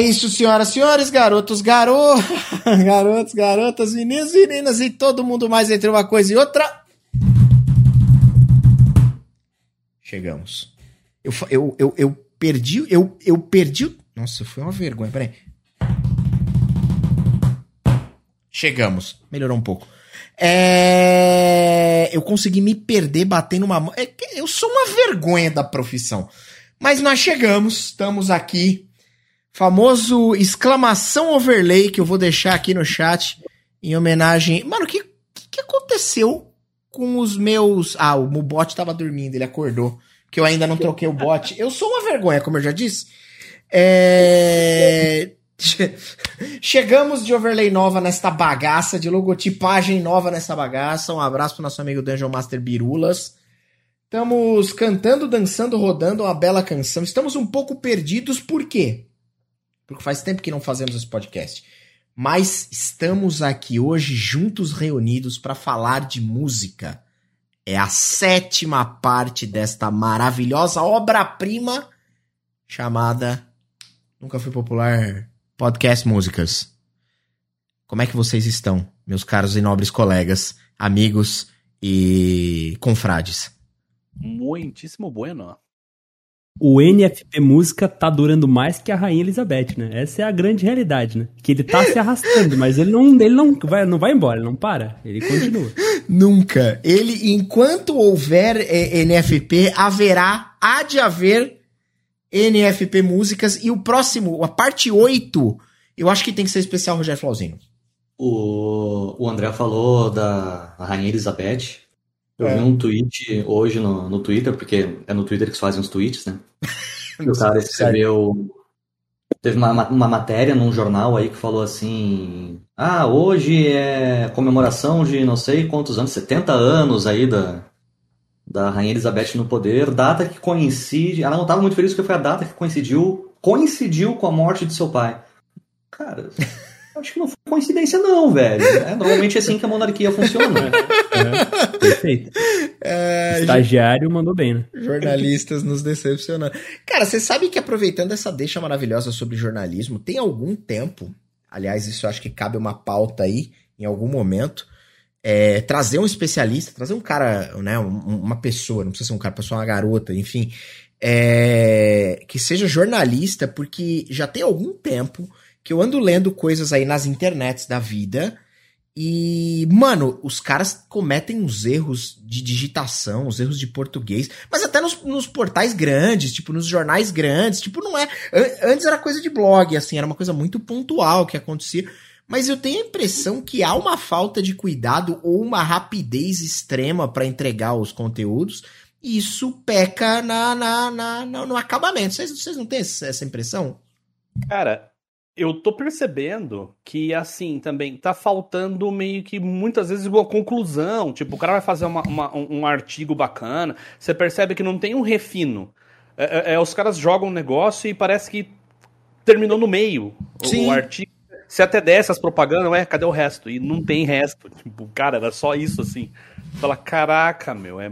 É isso, senhoras senhores, garotos, garotos, garotos, garotas, meninos, meninas e todo mundo mais entre uma coisa e outra. Chegamos. Eu, eu, eu, eu perdi, eu, eu perdi. Nossa, foi uma vergonha, peraí. Chegamos. Melhorou um pouco. É... Eu consegui me perder batendo uma mão. É eu sou uma vergonha da profissão. Mas nós chegamos, estamos aqui. Famoso exclamação overlay que eu vou deixar aqui no chat em homenagem. Mano, o que, que aconteceu com os meus. Ah, o bot tava dormindo, ele acordou. Que eu ainda não troquei o bot. Eu sou uma vergonha, como eu já disse. É. Chegamos de overlay nova nesta bagaça, de logotipagem nova nessa bagaça. Um abraço pro nosso amigo Dungeon Master Birulas. Estamos cantando, dançando, rodando uma bela canção. Estamos um pouco perdidos, por quê? Porque faz tempo que não fazemos esse podcast. Mas estamos aqui hoje juntos reunidos para falar de música. É a sétima parte desta maravilhosa obra-prima chamada Nunca Fui Popular Podcast Músicas. Como é que vocês estão, meus caros e nobres colegas, amigos e confrades? Muitíssimo bueno. O NFP Música tá durando mais que a Rainha Elizabeth, né? Essa é a grande realidade, né? Que ele tá se arrastando, mas ele não, ele não vai, não vai embora, ele não para, ele continua. Nunca. Ele, enquanto houver é, NFP, haverá, há de haver NFP Músicas. E o próximo, a parte 8, eu acho que tem que ser especial Rogério Flauzino. O, o André falou da Rainha Elizabeth. Eu é. vi um tweet hoje no, no Twitter, porque é no Twitter que se fazem os tweets, né? o cara escreveu. Teve uma, uma matéria num jornal aí que falou assim: Ah, hoje é comemoração de não sei quantos anos, 70 anos aí da, da Rainha Elizabeth no poder, data que coincide. Ela não estava muito feliz porque foi a data que coincidiu, coincidiu com a morte de seu pai. Cara, acho que não foi coincidência, não, velho. É normalmente assim que a monarquia funciona. Né? É, perfeito. É, Estagiário mandou bem, né? Jornalistas nos decepcionando. Cara, você sabe que aproveitando essa deixa maravilhosa sobre jornalismo, tem algum tempo, aliás, isso eu acho que cabe uma pauta aí, em algum momento é, trazer um especialista, trazer um cara, né, uma pessoa, não precisa ser um cara, pessoa uma garota, enfim, é, que seja jornalista, porque já tem algum tempo que eu ando lendo coisas aí nas internets da vida e, mano, os caras cometem uns erros de digitação, os erros de português, mas até nos, nos portais grandes, tipo, nos jornais grandes, tipo, não é. Antes era coisa de blog, assim, era uma coisa muito pontual que acontecia mas eu tenho a impressão que há uma falta de cuidado ou uma rapidez extrema para entregar os conteúdos. E isso peca na, na, na, no acabamento. Vocês, vocês não têm essa impressão? Cara, eu tô percebendo que, assim, também tá faltando meio que muitas vezes uma conclusão. Tipo, o cara vai fazer uma, uma, um artigo bacana, você percebe que não tem um refino. É, é, é os caras jogam um negócio e parece que terminou no meio Sim. o artigo se até dessas propagandas, é, cadê o resto? E não tem resto. Tipo, cara, era só isso, assim. Fala, caraca, meu, é,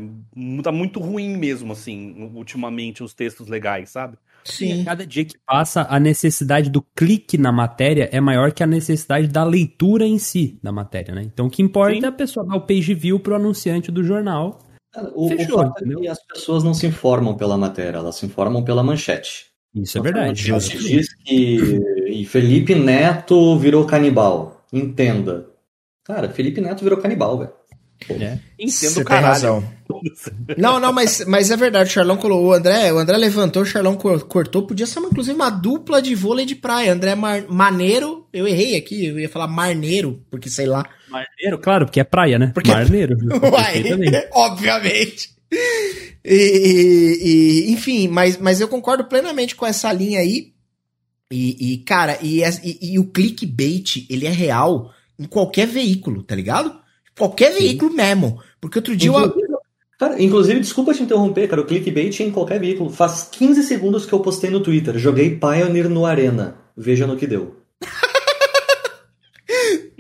tá muito ruim mesmo, assim, ultimamente, os textos legais, sabe? Sim. Cada dia que passa, a necessidade do clique na matéria é maior que a necessidade da leitura em si da matéria, né? Então o que importa Sim. é a pessoa dar o page view pro anunciante do jornal. O, Fechou, o fato é que as pessoas não se informam pela matéria, elas se informam pela manchete. Isso é verdade. Você diz que e Felipe Neto virou canibal. Entenda. Cara, Felipe Neto virou canibal, velho. É. Entendo tem razão. Não, não, mas, mas é verdade. O Charlão colocou. O André, o André levantou, o Charlão cortou. Podia ser, uma, inclusive, uma dupla de vôlei de praia. André Mar, Maneiro. Eu errei aqui, eu ia falar Marneiro, porque sei lá. Marneiro, claro, porque é praia, né? Porque... Marneiro. Uai, obviamente. E, e, enfim, mas, mas eu concordo plenamente com essa linha aí. E, e cara, e, e, e, o clickbait, ele é real em qualquer veículo, tá ligado? Qualquer Sim. veículo mesmo. Porque outro dia eu... Cara, inclusive, desculpa te interromper, cara, o clickbait é em qualquer veículo. Faz 15 segundos que eu postei no Twitter. Joguei Pioneer no Arena. Veja no que deu.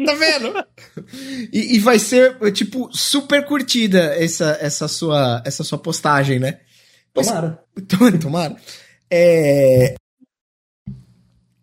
tá vendo? E, e, vai ser, tipo, super curtida essa, essa, sua, essa sua postagem, né? Tomara. Mas, tomara. É,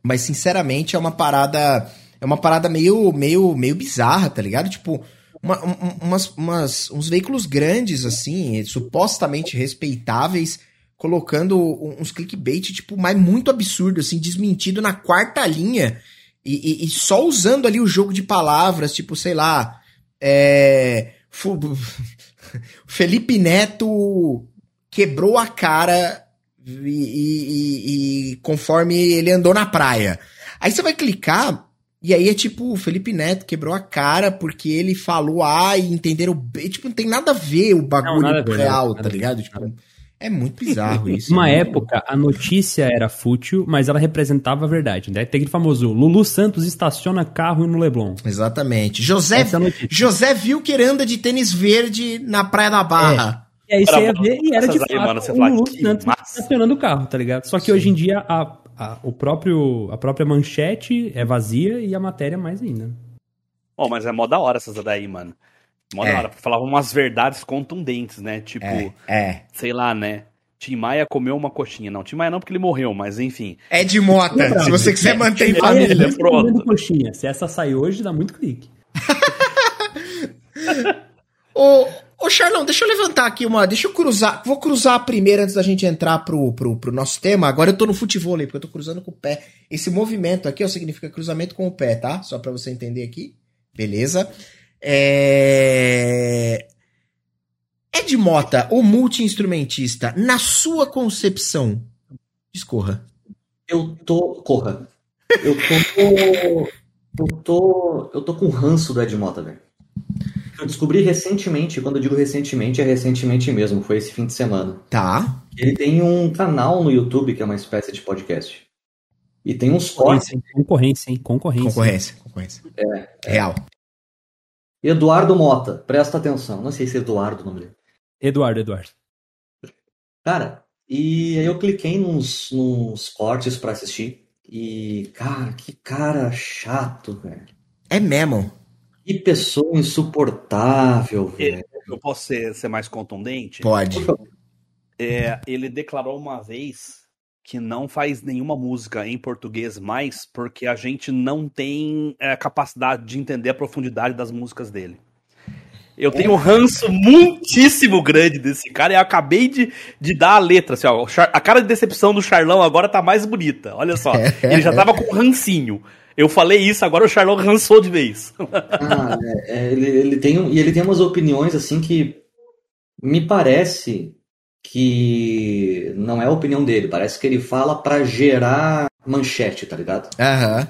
Mas, sinceramente, é uma parada. É uma parada meio, meio, meio bizarra, tá ligado? Tipo, uma, umas, umas, uns veículos grandes, assim, supostamente respeitáveis, colocando uns clickbait, tipo, mas muito absurdo, assim, desmentido na quarta linha. E, e, e só usando ali o jogo de palavras, tipo, sei lá. É. Felipe Neto quebrou a cara e, e, e, conforme ele andou na praia. Aí você vai clicar e aí é tipo, o Felipe Neto quebrou a cara porque ele falou A e entenderam B. Tipo, não tem nada a ver o bagulho não, ver, real, tá ligado? Tipo, é muito bizarro isso. Uma né? época, a notícia era fútil, mas ela representava a verdade. Né? Tem aquele famoso Lulu Santos estaciona carro no Leblon. Exatamente. José, é José viu que ele anda de tênis verde na Praia da Barra. É. E aí você ia ver e era de fato mano, você o Lulu Santos estacionando o carro, tá ligado? Só que Sim. hoje em dia a, a, o próprio, a própria manchete é vazia e a matéria mais ainda. Oh, mas é mó da hora essas daí, mano. Mó é. da hora. Falavam umas verdades contundentes, né? Tipo, é. é. sei lá, né? Tim Maia comeu uma coxinha. Não, Tim Maia não porque ele morreu, mas enfim. É de Mota, se você quiser manter em família. Pronto. Coxinha. Se essa sair hoje, dá muito clique. Ô, Ô, Charlão, deixa eu levantar aqui uma. Deixa eu cruzar. Vou cruzar a primeira antes da gente entrar pro, pro, pro nosso tema. Agora eu tô no futebol porque eu tô cruzando com o pé. Esse movimento aqui ó, significa cruzamento com o pé, tá? Só pra você entender aqui. Beleza? É. Ed Mota, o multi-instrumentista, na sua concepção, discorra. Eu tô. Corra. Eu tô. Eu tô. Eu tô com ranço do Ed Mota, velho. Eu descobri recentemente, quando eu digo recentemente, é recentemente mesmo, foi esse fim de semana. Tá. Ele tem um canal no YouTube que é uma espécie de podcast. E tem uns cortes. Concorrência, hein? Concorrência. Concorrência, concorrência. É. Real. Eduardo Mota, presta atenção. Não sei se é Eduardo o nome dele. Eduardo, Eduardo. Cara, e aí eu cliquei nos, nos cortes para assistir. E, cara, que cara chato, velho. É mesmo. Que pessoa insuportável, velho. Eu posso ser, ser mais contundente? Pode. É, ele declarou uma vez que não faz nenhuma música em português mais porque a gente não tem é, capacidade de entender a profundidade das músicas dele. Eu tenho um ranço muitíssimo grande desse cara e eu acabei de, de dar a letra. Assim, ó, a cara de decepção do Charlão agora tá mais bonita. Olha só. Ele já tava com rancinho. Eu falei isso, agora o Charlotte rançou de vez. ah, é, é, ele, ele, tem, e ele tem umas opiniões assim que me parece que não é a opinião dele, parece que ele fala para gerar manchete, tá ligado? Aham.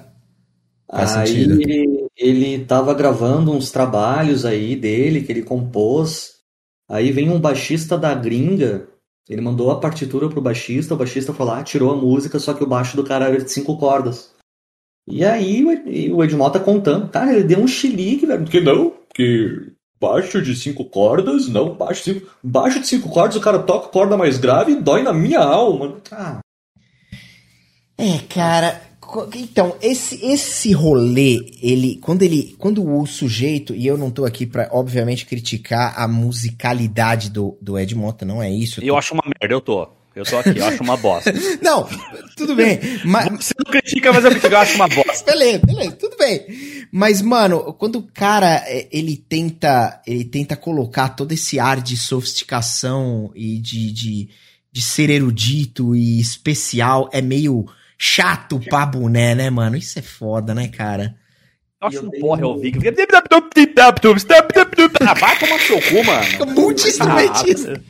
Aí ele, ele tava gravando uns trabalhos aí dele que ele compôs. Aí vem um baixista da gringa, ele mandou a partitura pro baixista, o baixista foi lá, tirou a música, só que o baixo do cara era de cinco cordas. E aí o Edmol tá contando, cara, ele deu um chilique, velho. Porque não, que baixo de cinco cordas, não, baixo de cinco, baixo de cinco cordas, o cara toca corda mais grave e dói na minha alma. Ah. É, cara, então, esse, esse rolê, ele, quando ele, quando o sujeito, e eu não tô aqui para obviamente criticar a musicalidade do, do Ed Mota, não é isso. Eu, tô... eu acho uma merda, eu tô. Eu tô aqui, eu acho uma bosta. não, tudo bem. Mas... Você não critica, mas eu critico, eu acho uma bosta. beleza, beleza, tudo bem. Mas, mano, quando o cara, é, ele tenta, ele tenta colocar todo esse ar de sofisticação e de, de, de ser erudito e especial, é meio chato pra boné, né, mano? Isso é foda, né, cara? Eu acho um porra eu vi. Ah, vai tomar seu cu, mano. Muito instrumentista.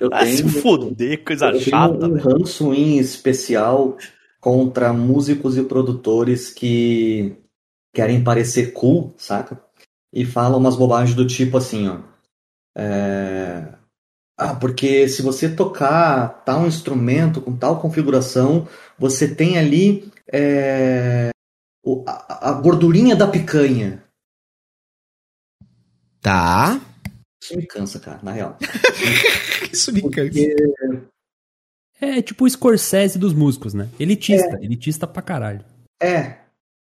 Eu ah, tenho, se foder, coisa eu chata. Tenho um ranço em especial contra músicos e produtores que querem parecer cool, saca? E falam umas bobagens do tipo assim, ó. É... Ah, porque se você tocar tal instrumento com tal configuração, você tem ali é... a, a gordurinha da picanha. Tá. Isso me cansa, cara, na real. Isso me cansa. É tipo o Scorsese dos músicos, né? Elitista, é. elitista pra caralho. É,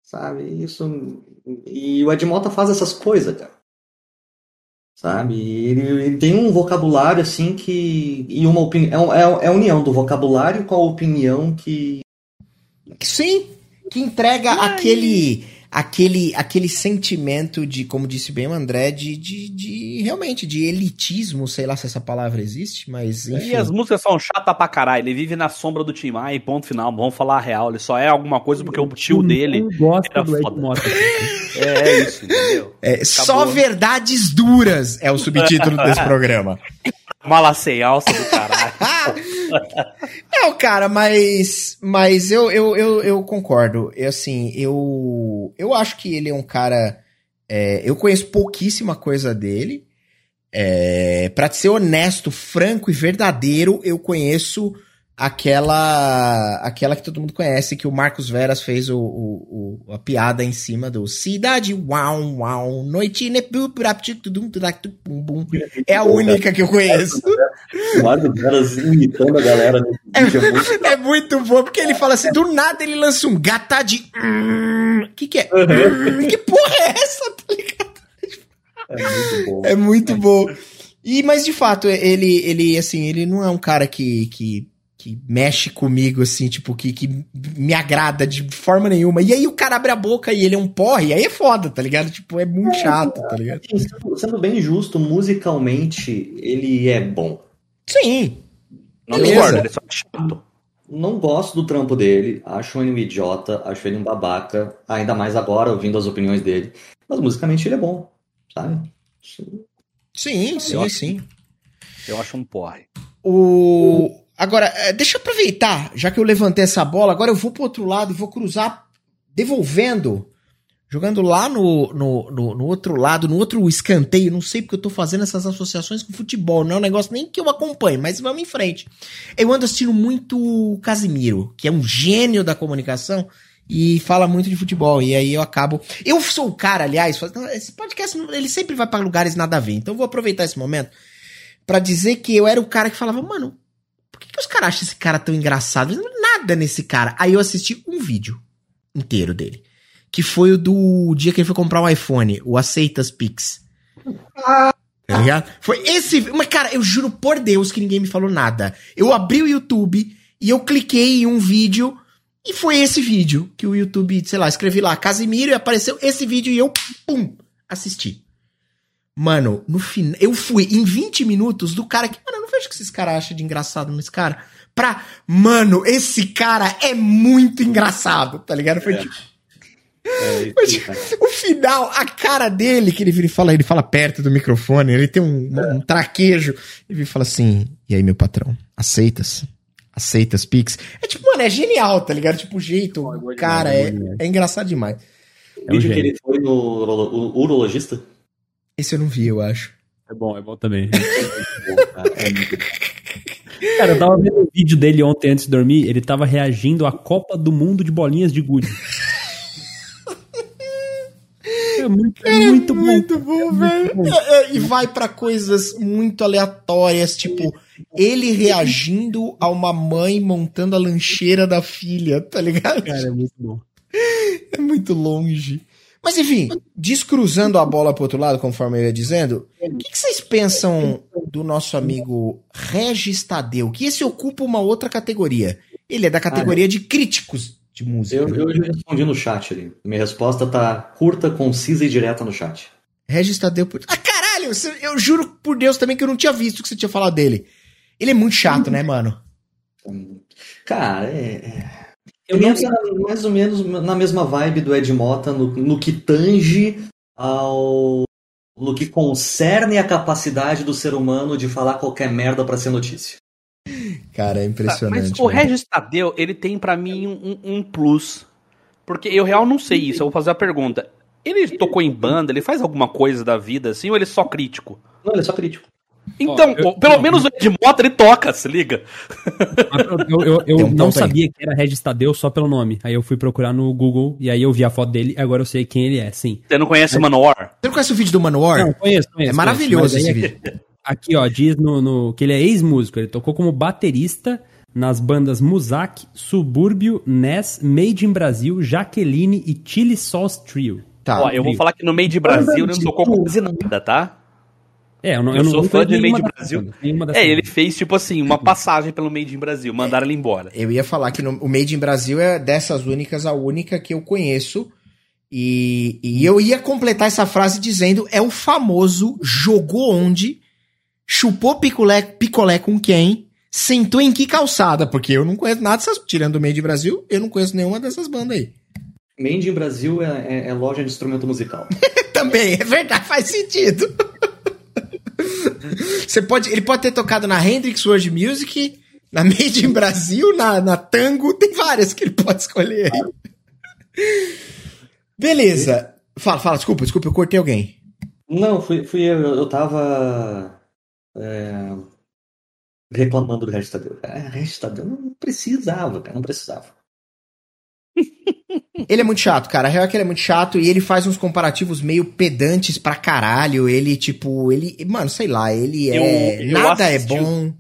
sabe? Isso. E o Ed Mota faz essas coisas, cara. Sabe? Ele, ele, tem um vocabulário assim que. E uma opinião. É, é, é a união do vocabulário com a opinião que. Sim, que entrega aquele aquele aquele sentimento de, como disse bem o André, de, de, de realmente de elitismo, sei lá se essa palavra existe, mas enfim. E as músicas são chatas pra caralho. Ele vive na sombra do Tim Maia e ponto final. Vamos falar a real. Ele só é alguma coisa porque o tio dele gosta era do foda. Mota. É, é isso, entendeu? É, só verdades duras é o subtítulo desse programa. Mala sem alça do caralho. Não, cara, mas, mas eu, eu, eu, eu concordo. Eu, assim, eu, eu acho que ele é um cara. é, eu conheço pouquíssima coisa dele. É, pra ser honesto, franco e verdadeiro, eu conheço aquela aquela que todo mundo conhece, que o Marcos Veras fez o, o- o- a piada em cima do Cidade Uau Uau Noite. É a única que eu conheço. O Mário Veras imitando a galera é muito É muito bom, porque ele fala assim, do nada ele lança um gata de... O que que é? Hum, que porra é essa? Tá ligado? É muito bom. É muito bom. E, mas de fato, ele, ele, assim, ele não é um cara que, que, que mexe comigo, assim, tipo, que, que me agrada de forma nenhuma. E aí o cara abre a boca e ele é um porre, aí é foda, tá ligado? Tipo, é muito chato, tá ligado? Assim, sendo, sendo bem justo, musicalmente ele é bom. Sim. Não Beleza. discordo, ele só é chato. Não gosto do trampo dele, acho ele um idiota, acho ele um babaca, ainda mais agora ouvindo as opiniões dele. Mas musicalmente ele é bom, sabe? Sim, sim, acho- sim. Eu acho um porre. O... Agora, eh, deixa eu aproveitar, já que eu levantei essa bola, agora eu vou pro outro lado e vou cruzar, devolvendo, jogando lá no, no, no, no outro lado, no outro escanteio. Não sei porque eu tô fazendo essas associações com futebol, não é um negócio nem que eu acompanhe, mas vamos em frente. Eu ando assistindo muito o Casimiro, que é um gênio da comunicação e fala muito de futebol. E aí eu acabo. Eu sou o cara, aliás, faz- esse podcast ele sempre vai para lugares nada a ver. Então eu vou aproveitar esse momento pra dizer que eu era o cara que falava, mano, por que, que os caras acham esse cara tão engraçado? Nada nesse cara. Aí eu assisti um vídeo inteiro dele. Que foi o do dia que ele foi comprar um iPhone, o Aceitas Pix. Tá ligado? Foi esse. Mas, cara, eu juro por Deus que ninguém me falou nada. Eu abri o YouTube e eu cliquei em um vídeo. E foi esse vídeo que o YouTube, sei lá, escrevi lá, Casimiro, e apareceu esse vídeo e eu, pum, assisti. Mano, no final. Eu fui em 20 minutos do cara que. Mano, vejo o que esses caras acham de engraçado nesse cara. Pra. Mano, esse cara é muito engraçado, tá ligado? Foi tipo. É, Mas, isso, cara. o final, a cara dele, que ele vira e fala, ele fala perto do microfone, ele tem um, um traquejo. Ele vira e fala assim: E aí, meu patrão, aceitas? Aceitas Pix? É tipo, mano, é genial, tá ligado? Tipo, o jeito, Pô, é o cara, demais, é, é é engraçado demais. O vídeo um que ele foi no urolo- o urologista. Esse eu não vi, eu acho. É bom, é bom também. Cara, é muito bom. Cara, eu tava vendo o vídeo dele ontem antes de dormir, ele tava reagindo à Copa do Mundo de bolinhas de gude. É muito, é muito bom. Muito bom, velho. É, é, E vai pra coisas muito aleatórias, tipo, ele reagindo a uma mãe montando a lancheira da filha, tá ligado? Cara, é muito bom. É muito longe. Mas enfim, descruzando a bola pro outro lado, conforme eu ia dizendo, o que, que vocês pensam do nosso amigo Regis Tadeu? Que esse ocupa uma outra categoria. Ele é da categoria de críticos de música. Eu, eu já respondi no chat ali. Minha resposta tá curta, concisa e direta no chat. Regis Tadeu. por- Ah, caralho! Eu juro por Deus também que eu não tinha visto o que você tinha falado dele. Ele é muito chato, né, mano? Cara, é. Eu não mais ou menos na mesma vibe do Ed Mota no, no que tange ao. no que concerne a capacidade do ser humano de falar qualquer merda pra ser notícia. Cara, é impressionante. Mas o. Regis Tadeu, ele tem pra mim um, um plus. Porque eu real não sei isso, eu vou fazer a pergunta. Ele tocou em banda, ele faz alguma coisa da vida assim, ou ele é só crítico? Não, ele é só crítico. Então, eu- o- pelo menos o Ed Mota ele toca, se liga. Eu, eu, eu um não ponto aí. sabia que era Regis Tadeu só pelo nome. Aí eu fui procurar no Google e aí eu vi a foto dele e agora eu sei quem ele é, sim. Você não conhece o Manowar? Você não conhece o vídeo do Manowar? Não, conheço, conheço. é maravilhoso conheço, esse aí vídeo. Aqui, ó, diz no, no- que ele é ex-músico. Ele tocou como baterista nas bandas Muzak, Subúrbio, Ness, Made in Brasil, Jaqueline e Chili Sauce Trio. Tá. Ó, eu vou falar que no meio de Brasil ele não tocou quase nada, tá? É, eu, não, Eu, não- sou não fã de Made in Brasil. dessas É, ele fez, tipo assim, uma passagem pelo Made in Brasil. Mandaram ele embora. Eu ia falar que no- o Made in Brasil é dessas únicas a única que eu conheço. E, e eu ia completar essa frase dizendo: é o famoso jogou onde, chupou picolé, picolé com quem, sentou em que calçada, porque eu não conheço nada dessas. Tirando o Made in Brasil, eu não conheço nenhuma dessas bandas aí. Made in Brasil é, é- é loja de instrumento musical. Também, é verdade, faz sentido. Você pode, ele pode ter tocado na Hendrix World Music, na Made in Brasil, na, na Tango, tem várias que ele pode escolher aí. Beleza. Fala, fala, desculpa, desculpa, eu cortei alguém. Não, fui, fui eu, eu tava é, reclamando do Regis Tadeu. É, Regis Tadeu não precisava, cara, não precisava. Ele é muito chato, cara. A real é que ele é muito chato e ele faz uns comparativos meio pedantes pra caralho. Ele, tipo, ele. Mano, sei lá, ele é. Eu- eu nada é assisti- bom.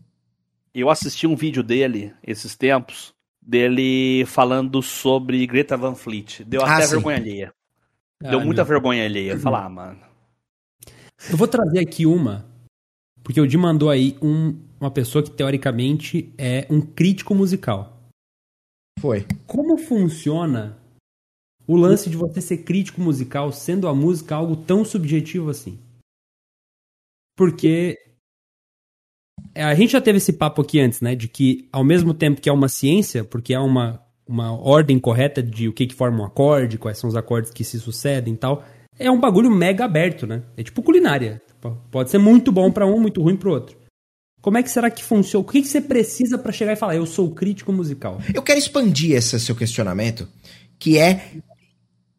Eu assisti um vídeo dele, esses tempos, dele falando sobre Greta Van Fleet. Deu Ah, até sim. vergonha alheia. Ah, Deu muita não. vergonha alheia. Falar, ah, mano. Eu vou trazer aqui uma, porque o Di mandou aí um- uma pessoa que teoricamente é um crítico musical. Foi. Como funciona o lance de você ser crítico musical, sendo a música algo tão subjetivo assim? Porque a gente já teve esse papo aqui antes, né? De que ao mesmo tempo que é uma ciência, porque é uma, uma ordem correta de o que, que forma um acorde, quais são os acordes que se sucedem e tal, é um bagulho mega aberto, né? É tipo culinária. Tipo, Pode ser muito bom pra um, muito ruim pro outro. Como é que será que funciona? O que, que você precisa pra chegar e falar, eu sou crítico musical? Eu quero expandir esse seu questionamento, que é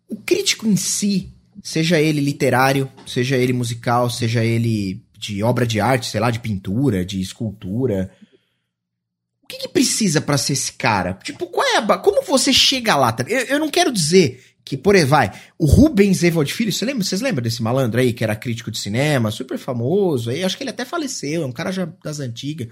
o crítico em si, seja ele literário, seja ele musical, seja ele de obra de arte, sei lá, de pintura, de escultura. O que, que precisa pra ser esse cara? Tipo, qual é a como você chega lá? tá? Eu, eu não quero dizer que, por aí vai, o Rubens Evald Filho, você lembra, vocês lembram desse malandro aí que era crítico de cinema, super famoso, aí acho que ele até faleceu, é um cara já das antigas.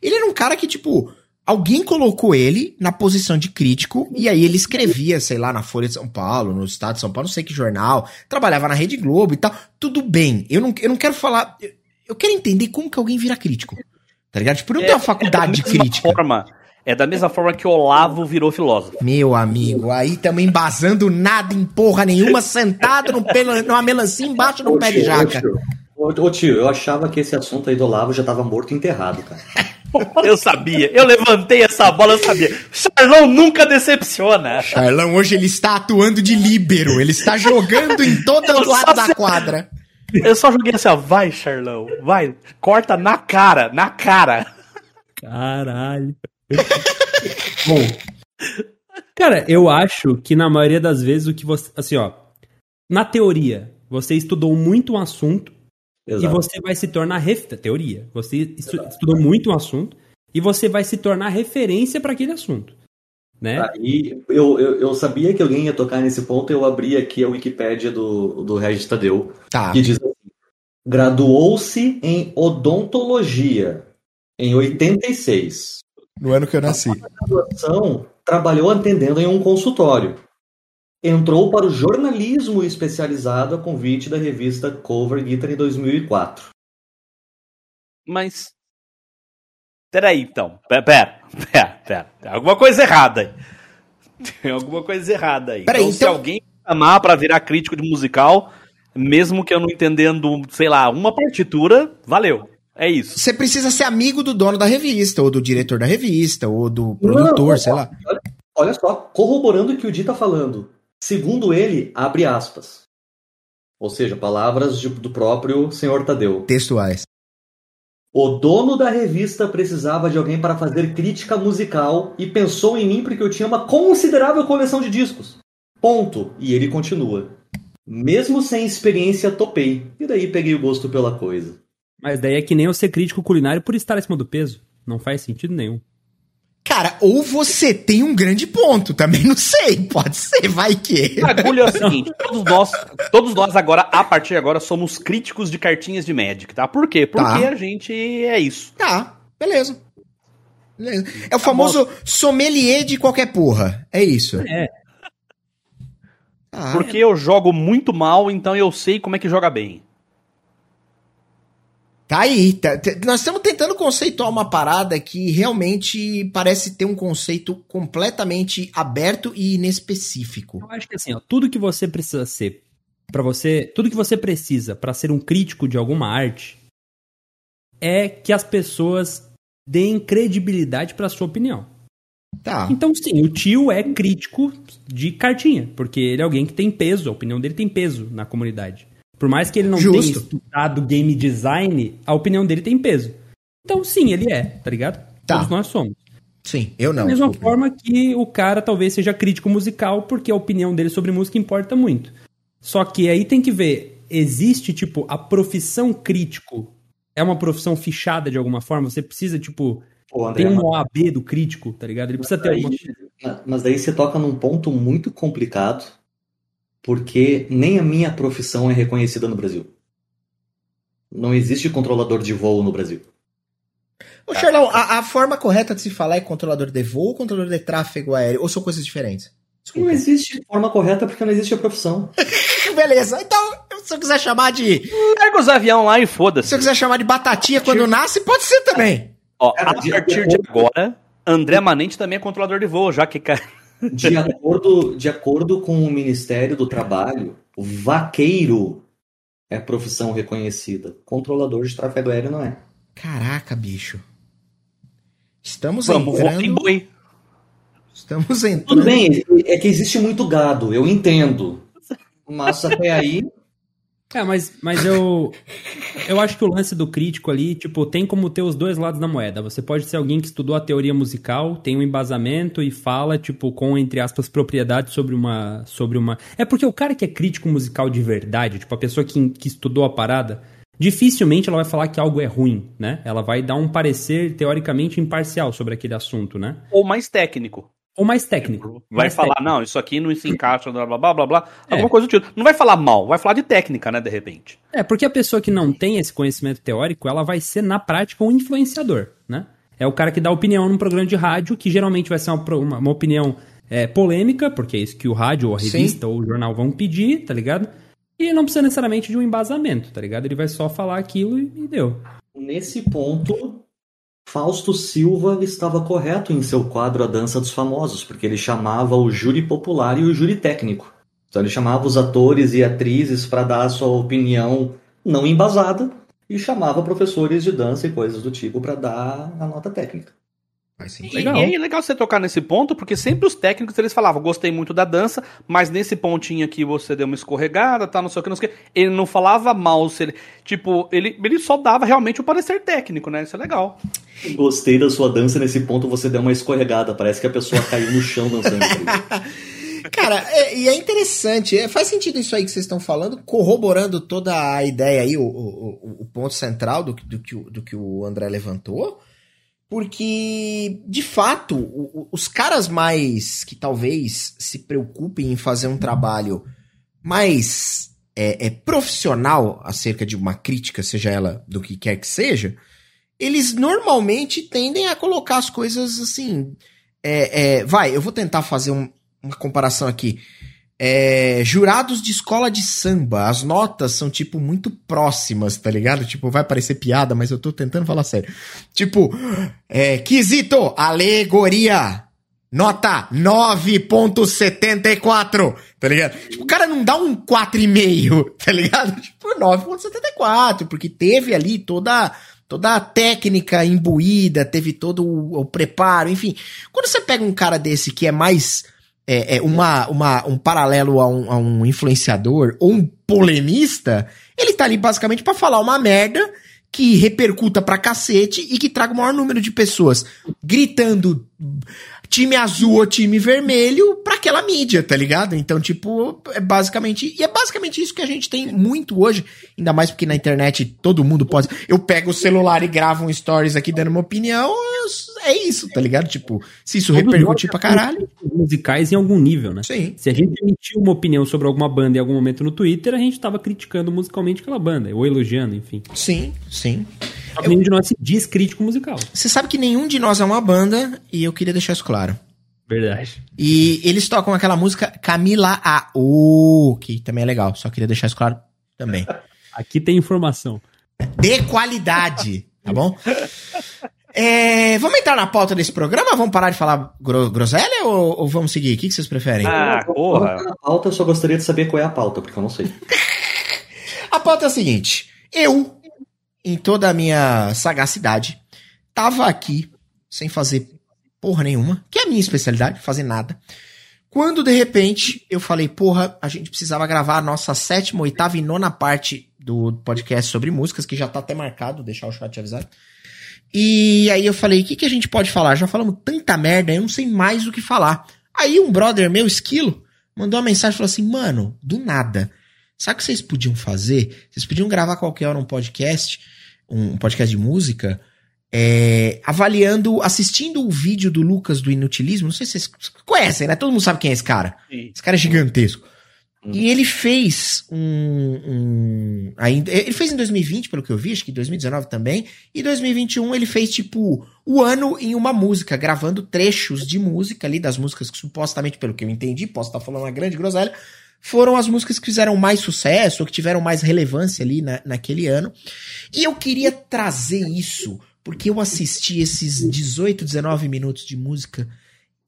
Ele era um cara que, tipo, alguém colocou ele na posição de crítico e aí ele escrevia, sei lá, na Folha de São Paulo, no Estado de São Paulo, não sei que jornal, trabalhava na Rede Globo e tal. Tudo bem. Eu não, eu não quero falar. eu- Eu quero entender como que alguém vira crítico. Tá ligado? Tipo, não tem uma faculdade de da mesma crítica. Forma, é da mesma forma que Olavo virou filósofo. Meu amigo, aí também embasando nada em porra nenhuma, sentado num pela- numa melancia embaixo de um pé de jaca. Ô, ô, tio, eu achava que esse assunto aí do Olavo já tava morto e enterrado, cara. Eu sabia, eu levantei essa bola, eu sabia. Charlão nunca decepciona. Charlão hoje ele está atuando de líbero, ele está jogando em todo Eu o lado da quadra. Eu só joguei assim, ó, vai, Charlão, vai, corta na cara, na cara. Caralho. Bom. Cara, eu acho que na maioria das vezes o que você. Assim, ó. Na teoria, você estudou muito um assunto e Exato. você vai se tornar. Ref... Teoria. Você estu- estudou muito um assunto e você vai se tornar referência para aquele assunto. Né? Aí eu, eu, eu sabia que alguém ia tocar nesse ponto, eu abri aqui a Wikipédia do, do Regis Tadeu, Tá. que diz assim: graduou-se em odontologia em 86. No ano que eu nasci. graduação, trabalhou atendendo em um consultório. Entrou para o jornalismo especializado a convite da revista Cover Guitar em 2004. Mas. Peraí, então. Pera, pera, pera, pera. Tem alguma coisa errada aí. Tem alguma coisa errada aí. Peraí, então, se então- alguém me chamar pra virar crítico de musical, mesmo que eu não entendendo, sei lá, uma partitura, valeu. É isso. Você precisa ser amigo do dono da revista, ou do diretor da revista, ou do produtor, Não, sei lá. Olha, olha só, corroborando o que o Di tá falando. Segundo ele, abre aspas. Ou seja, palavras de- do próprio senhor Tadeu. Textuais. O dono da revista precisava de alguém para fazer crítica musical e pensou em mim porque eu tinha uma considerável coleção de discos. Ponto. E ele continua. Mesmo sem experiência, topei. E daí peguei o gosto pela coisa. Mas daí é que nem eu ser crítico culinário por estar acima do peso. Não faz sentido nenhum. Cara, ou você tem um grande ponto, também não sei. Pode ser, vai que. O bagulho é o seguinte, todos nós, todos nós agora, a partir de agora, somos críticos de cartinhas de Magic, tá? Por quê? Porque Tá. a gente é isso. Tá, beleza. Beleza. É o famoso sommelier de qualquer porra. É isso. É. Tá. Porque eu jogo muito mal, então eu sei como é que joga bem. Tá aí. Tá, tá, nós estamos tentando conceituar uma parada que realmente parece ter um conceito completamente aberto e inespecífico. Eu acho que assim, ó, tudo que você precisa ser para você, tudo que você precisa para ser um crítico de alguma arte é que as pessoas deem credibilidade para sua opinião. Tá. Então, sim, o tio é crítico de cartinha, porque ele é alguém que tem peso, a opinião dele tem peso na comunidade. Por mais que ele não Justo. tenha estudado game design, a opinião dele tem peso. Então, sim, ele é, tá ligado? Tá. Todos nós somos. Sim, eu não. Da mesma desculpa. forma que o cara talvez seja crítico musical, porque a opinião dele sobre música importa muito. Só que aí tem que ver, existe, tipo, a profissão crítico é uma profissão fichada de alguma forma? Você precisa, tipo, Pô, André, tem um OAB do crítico, tá ligado? Ele precisa ter daí- alguma mas- Mas daí você toca num ponto muito complicado, porque nem a minha profissão é reconhecida no Brasil. Não existe controlador de voo no Brasil. Ô, Charlão, a, a forma correta de se falar é controlador de voo ou controlador de tráfego aéreo? Ou são coisas diferentes? Não existe forma correta porque não existe a profissão. Beleza, então, se eu quiser chamar de. Larga os aviões lá e foda-se. Se eu quiser chamar de batatinha quando nasce, pode ser também. Ó, Cara, a partir de agora, André Manente também é controlador de voo, já que, cara. De acordo, de acordo com o Ministério do Trabalho, o vaqueiro é profissão reconhecida. Controlador de tráfego aéreo não é. Caraca, bicho. Estamos Vamos, entrando. boi. Estamos entrando. Tudo bem, é que existe muito gado, eu entendo. Mas até aí, É, mas, mas eu. Eu acho que o lance do crítico ali, tipo, tem como ter os dois lados da moeda. Você pode ser alguém que estudou a teoria musical, tem um embasamento e fala, tipo, com, entre aspas, propriedade sobre uma. sobre uma. É porque o cara que é crítico musical de verdade, tipo, a pessoa que, que estudou a parada, dificilmente ela vai falar que algo é ruim, né? Ela vai dar um parecer teoricamente imparcial sobre aquele assunto, né? Ou mais técnico. Ou mais técnico. Vai mais falar, técnico. não, isso aqui não se encaixa, blá blá blá blá blá. É. Alguma coisa do tipo. Não vai falar mal, vai falar de técnica, né, de repente. É, porque a pessoa que não tem esse conhecimento teórico, ela vai ser, na prática, um influenciador, né? É o cara que dá opinião num programa de rádio, que geralmente vai ser uma, uma- uma opinião é, polêmica, porque é isso que o rádio, ou a Sim. revista, ou o jornal vão pedir, tá ligado? E não precisa necessariamente de um embasamento, tá ligado? Ele vai só falar aquilo e, e deu. nesse ponto, Fausto Silva estava correto em seu quadro A Dança dos Famosos, porque ele chamava o júri popular e o júri técnico. Então ele chamava os atores e atrizes para dar a sua opinião não embasada e chamava professores de dança e coisas do tipo para dar a nota técnica. Faz E, sentido. Legal. e é legal você tocar nesse ponto, porque sempre os técnicos eles falavam, gostei muito da dança, mas nesse pontinho aqui você deu uma escorregada, tá, não sei o que, não sei o que. Ele não falava mal, se ele, tipo, ele, ele só dava realmente o parecer técnico, né? Isso é legal. Gostei da sua dança nesse ponto, você deu uma escorregada, parece que a pessoa caiu no chão dançando. Cara, é- e é interessante, é, faz sentido isso aí que vocês estão falando, corroborando toda a ideia aí, o, o, o- ponto central do, que- do, que, do que o André levantou, porque, de fato, os caras mais que talvez se preocupem em fazer um trabalho mais é, é, profissional acerca de uma crítica, seja ela do que quer que seja, eles normalmente tendem a colocar as coisas assim. é, é, vai, eu vou tentar fazer um- uma comparação aqui. É, jurados de escola de samba, as notas são, tipo, muito próximas, tá ligado? Tipo, vai parecer piada, mas eu tô tentando falar sério. Tipo, é, quesito, alegoria, nota 9.74, tá ligado? Tipo, o cara não dá um 4,5, tá ligado? Tipo, 9.74, porque teve ali toda toda a técnica imbuída, teve todo o, o preparo, enfim. Quando você pega um cara desse que é mais é, é, uma, uma, um paralelo a um, a um influenciador ou um polemista, ele tá ali basicamente pra falar uma merda que repercuta pra cacete e que traga o maior número de pessoas gritando time azul ou time vermelho pra aquela mídia, tá ligado? Então, tipo, é basicamente. E é basicamente isso que a gente tem muito hoje, ainda mais porque na internet todo mundo pode. Eu pego o celular e gravo um stories aqui dando uma opinião, eu- é isso, tá ligado? Tipo, se isso Todos repercutir pra caralho. Musicais em algum nível, né? Sim. Se a gente emitiu uma opinião sobre alguma banda em algum momento no Twitter, a gente tava criticando musicalmente aquela banda, ou elogiando, enfim. Sim, sim. Que nenhum de nós se diz crítico musical. Você sabe que nenhum de nós é uma banda e eu queria deixar isso claro. Verdade. E eles tocam aquela música Camila A. O, que também é legal, só queria deixar isso claro também. Aqui tem informação. De qualidade, tá bom? É, vamos entrar na pauta desse programa? Vamos parar de falar gro groselha ou, ou, vamos seguir? O que, que vocês preferem? Ah, porra. Na pauta, eu só gostaria de saber qual é a pauta, porque eu não sei. a pauta é a seguinte: eu, em toda a minha sagacidade, tava aqui sem fazer porra nenhuma, que é a minha especialidade, fazer nada. Quando de repente eu falei, porra, a gente precisava gravar a nossa sétima, oitava e nona parte do podcast sobre músicas, que já tá até marcado, deixar o chat avisado. E aí eu falei, o que, que a gente pode falar? Já falamos tanta merda, eu não sei mais o que falar. Aí um brother meu, Esquilo, mandou uma mensagem e falou assim, mano, do nada. Sabe o que vocês podiam fazer? Vocês podiam gravar qualquer hora um podcast, um podcast de música, é, avaliando, assistindo o vídeo do Lucas do Inutilismo. Não sei se vocês conhecem, né? Todo mundo sabe quem é esse cara. Sim. Esse cara é gigantesco. E ele fez um, um, ainda Ele fez em 2020, pelo que eu vi, acho que 2019 também. E 2021 ele fez, tipo, o ano em uma música, gravando trechos de música ali, das músicas que supostamente, pelo que eu entendi, posso estar falando uma grande groselha, foram as músicas que fizeram mais sucesso, ou que tiveram mais relevância ali na, naquele ano. E eu queria trazer isso, porque eu assisti esses 18, 19 minutos de música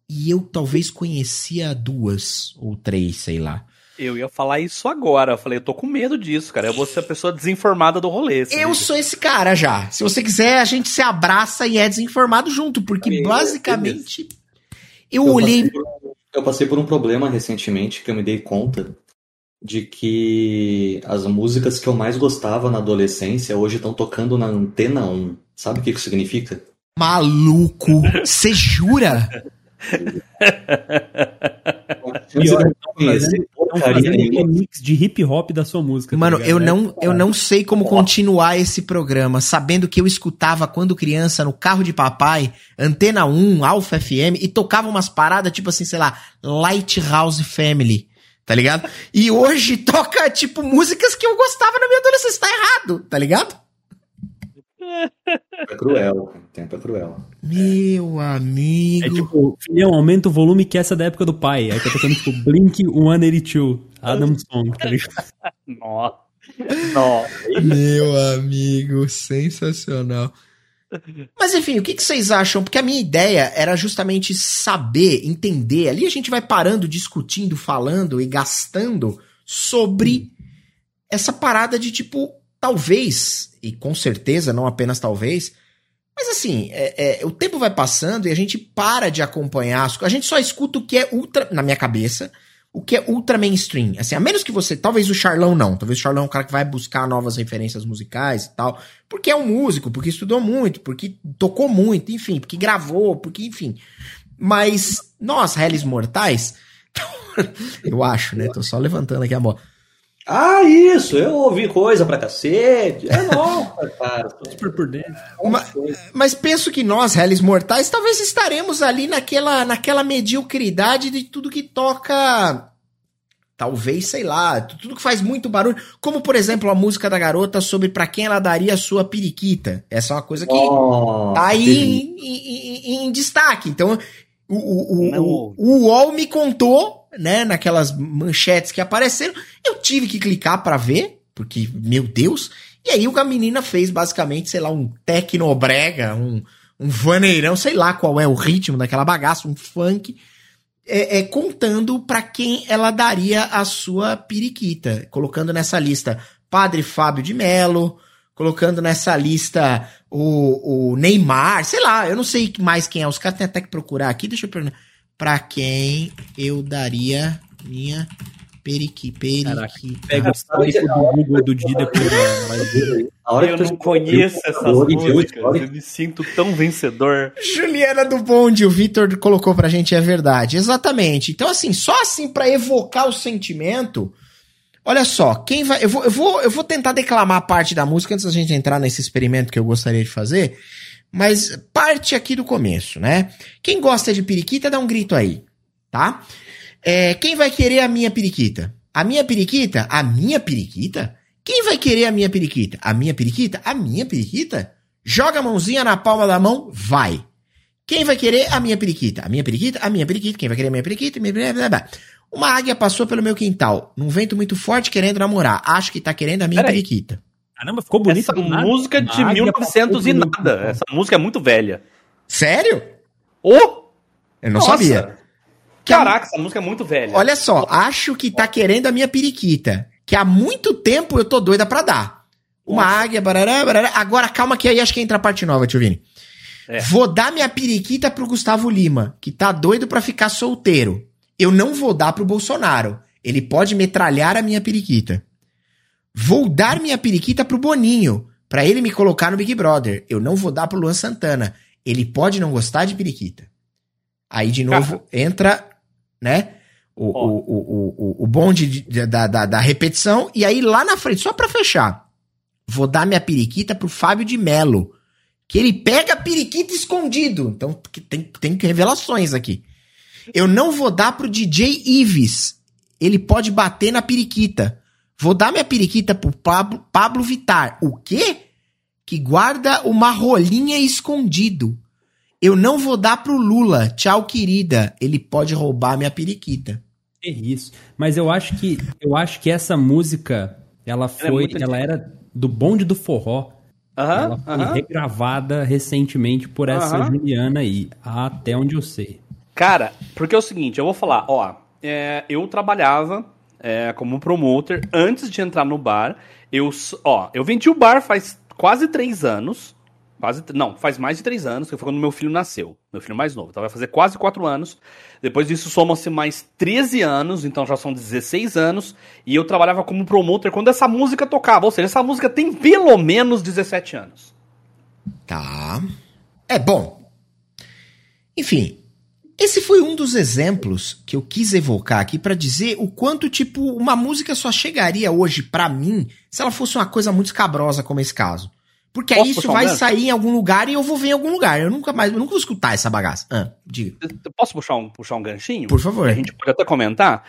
e eu talvez conhecia duas ou três, sei lá. Eu ia falar isso agora. Eu falei, eu tô com medo disso, cara. Eu vou ser a pessoa desinformada do rolê. Eu sou esse cara já. Se você quiser, a gente se abraça e é desinformado junto, porque basicamente eu, eu olhei. Passei por, eu passei por um problema recentemente que eu me dei conta de que as músicas que eu mais gostava na adolescência hoje estão tocando na antena 1. Sabe o que isso significa? Maluco! Você jura? Pior, estão fazendo remix de hip hop da sua música. Tá Mano, tá eu, não, eu não sei como continuar esse programa, sabendo que eu escutava quando criança no carro de papai, Antena 1, Alpha FM, e tocava umas paradas tipo assim, sei lá, Lighthouse Family. Tá ligado? E hoje toca, tipo, músicas que eu gostava na minha adolescência. Tá errado, tá ligado? É cruel, o tempo é cruel. Meu amigo. É tipo, filhão, aumenta o volume que essa é da época do pai. Aí tá tocando tipo Blink 182, Adam Song, tá ligado? Nossa. Nossa. Meu amigo, sensacional. Mas enfim, o que, que, vocês acham? Porque a minha ideia era justamente saber, entender. Ali a gente vai parando, discutindo, falando e gastando sobre essa parada de tipo, talvez, e com certeza, não apenas talvez, mas assim, é, é, o tempo vai passando e a gente para de acompanhar. A gente só escuta o que é ultra, na minha cabeça, o que é ultra mainstream. Assim, a menos que você. Talvez o Charlão não. Talvez o Charlão é um cara que vai buscar novas referências musicais e tal. Porque é um músico, porque estudou muito, porque tocou muito, enfim, porque gravou, porque, enfim. Mas nós, réis mortais, eu acho, né? Tô só levantando aqui a bola ah, isso, eu ouvi coisa pra cacete. É nossa, cara. Super por dentro. Mas, mas, penso que nós, réis mortais, talvez estaremos ali naquela, naquela mediocridade de tudo que toca. Talvez, sei lá, tudo que faz muito barulho. Como, por exemplo, a música da garota sobre para quem ela daria a sua periquita. Essa é uma coisa que oh, tá aí em, em, em, destaque. Então, o, o, o, o UOL me contou né, naquelas manchetes que apareceram, eu tive que clicar para ver, porque, meu Deus, e aí a menina fez basicamente, sei lá, um tecnobrega, um, um vaneirão, sei lá qual é o ritmo daquela bagaça, um funk, é, é contando para quem ela daria a sua periquita, colocando nessa lista Padre Fábio de Melo, colocando nessa lista o, o Neymar, sei lá, eu não sei mais quem é, os caras têm até que procurar aqui, deixa eu perguntar para quem eu daria minha periqui, periqui. Pega o Google do dia depois. Eu não conheço essas músicas, eu me sinto tão vencedor. Juliana do Bonde, o Vitor colocou pra gente, é verdade. Exatamente. Então, assim, só assim para evocar o sentimento. Olha só, quem vai. Eu vou, eu, vou, eu vou tentar declamar parte da música antes da gente entrar nesse experimento que eu gostaria de fazer. Mas parte aqui do começo, né? Quem gosta de periquita, dá um grito aí, tá? É, quem vai querer a minha periquita? A minha periquita? A minha periquita? Quem vai querer a minha periquita? A minha periquita? A minha periquita? Joga a mãozinha na palma da mão, vai. Quem vai querer a minha periquita? A minha periquita? A minha periquita. Quem vai querer a minha periquita? Uma águia passou pelo meu quintal, num vento muito forte, querendo namorar. Acho que tá querendo a minha Pera periquita. Caramba, ficou bonito. Essa música de 1900 e nada. Essa música é muito velha. Sério? Oh! Eu não Nossa. sabia. Caraca, essa música é muito velha. Olha só, acho que tá querendo a minha periquita. Que há muito tempo eu tô doida pra dar. Uma Nossa. águia, barará, barará. Agora calma que aí acho que entra a parte nova, tio Vini. É. Vou dar minha periquita pro Gustavo Lima, que tá doido pra ficar solteiro. Eu não vou dar pro Bolsonaro. Ele pode metralhar a minha periquita. Vou dar minha periquita pro Boninho, para ele me colocar no Big Brother. Eu não vou dar pro Luan Santana. Ele pode não gostar de periquita. Aí, de novo, Cara. entra, né? O, oh. o, o, o, o bonde de, da, da, da, repetição. E aí, lá na frente, só pra fechar, vou dar minha periquita pro Fábio de Melo. Que ele pega a periquita escondido. Então, tem, tem revelações aqui. Eu não vou dar pro DJ Ives. Ele pode bater na periquita. Vou dar minha periquita pro Pablo, Pablo Vitar. O quê? Que guarda uma rolinha escondido. Eu não vou dar pro Lula. Tchau, querida. Ele pode roubar minha periquita. É isso. Mas eu acho que eu acho que essa música, ela foi, ela, é ela era do bonde do forró. ela foi regravada recentemente por essa Juliana aí, até onde eu sei. Cara, porque é o seguinte, eu vou falar, ó, é, eu trabalhava é, como promoter antes de entrar no bar. Eu, ó, eu vendi o bar faz quase três anos. Quase, não, faz mais de três anos, que foi quando meu filho nasceu. Meu filho mais novo. Então vai fazer quase quatro anos. Depois disso somam-se mais 13 anos, então já são 16 anos. E eu trabalhava como promoter quando essa música tocava. Ou seja, essa música tem pelo menos 17 anos. Tá. É bom. Enfim, esse foi um dos exemplos que eu quis evocar aqui para dizer o quanto, tipo, uma música só chegaria hoje para mim se ela fosse uma coisa muito escabrosa como esse caso. Porque aí isso vai um sair em algum lugar e eu vou ver em algum lugar. Eu nunca mais, eu nunca vou escutar essa bagaça. Ah, diga. Posso puxar um, puxar um ganchinho? Por favor. A gente pode até comentar.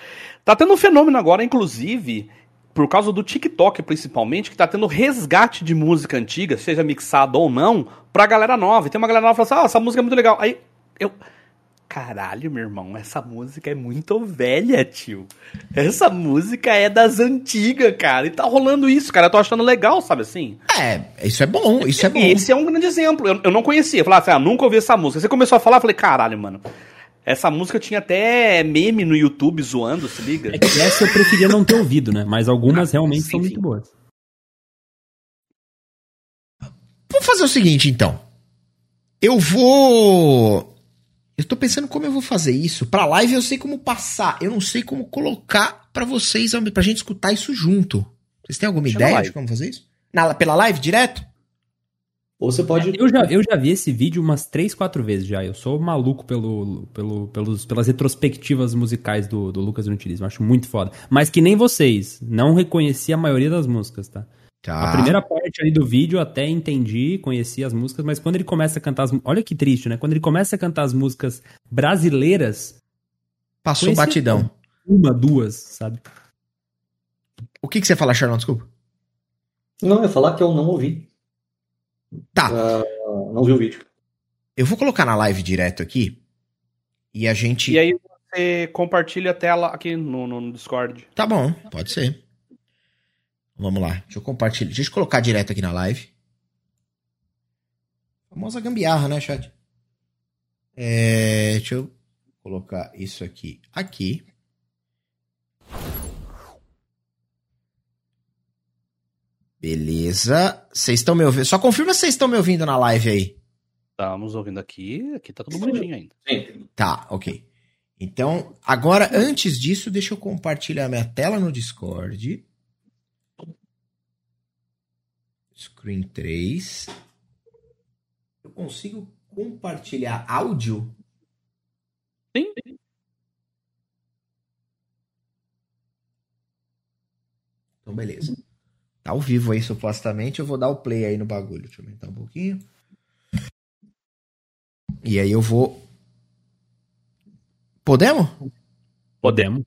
Tá tendo um fenômeno agora, inclusive, por causa do TikTok principalmente, que tá tendo resgate de música antiga, seja mixada ou não, pra galera nova. E tem uma galera nova que fala assim, ah, essa música é muito legal. Aí eu Caralho, meu irmão, essa música é muito velha, tio. Essa música é das antigas, cara. E tá rolando isso, cara. Eu tô achando legal, sabe assim? É, isso é bom, isso é bom. Esse é um grande exemplo. Eu, eu não conhecia. Eu falava assim, ah, nunca ouvi essa música. Você começou a falar, eu falei, caralho, mano. Essa música tinha até meme no YouTube zoando, se liga. É que essa eu preferia não ter ouvido, né? Mas algumas ah, realmente sim, são sim. muito boas. Vamos fazer o seguinte, então. Eu vou eu tô pensando como eu vou fazer isso. Pra live eu sei como passar. Eu não sei como colocar para vocês, pra gente escutar isso junto. Vocês têm alguma Chama ideia de como fazer isso? Na, pela live, direto? Ou você pode. Eu já, eu já vi esse vídeo umas 3, 4 vezes já. Eu sou maluco pelo, pelo, pelos, pelas retrospectivas musicais do, do Lucas Nutilismo. Acho muito foda. Mas que nem vocês. Não reconheci a maioria das músicas, tá? Tá. A primeira parte ali do vídeo eu até entendi, conheci as músicas, mas quando ele começa a cantar as Olha que triste, né? Quando ele começa a cantar as músicas brasileiras. Passou batidão. Uma, duas, sabe? O que, que você fala, Charlão? Desculpa. Não, eu ia falar que eu não ouvi. Tá. Uh, não vi o vídeo. Eu vou colocar na live direto aqui. E a gente. E aí você compartilha a tela aqui no, no Discord. Tá bom, pode ser. Vamos lá. Deixa eu compartilhar. Deixa eu colocar direto aqui na live. Famosa gambiarra, né, chat? É, deixa eu colocar isso aqui aqui. Beleza. Vocês estão me ouvindo? Só confirma se vocês estão me ouvindo na live aí. Estamos ouvindo aqui. Aqui tá tudo bonitinho ainda. Sim. Tá, ok. Então, agora, antes disso, deixa eu compartilhar minha tela no Discord. Screen 3. Eu consigo compartilhar áudio? Sim. Então, beleza. Tá ao vivo aí, supostamente. Eu vou dar o play aí no bagulho. Deixa eu aumentar um pouquinho. E aí eu vou. Podemos? Podemos.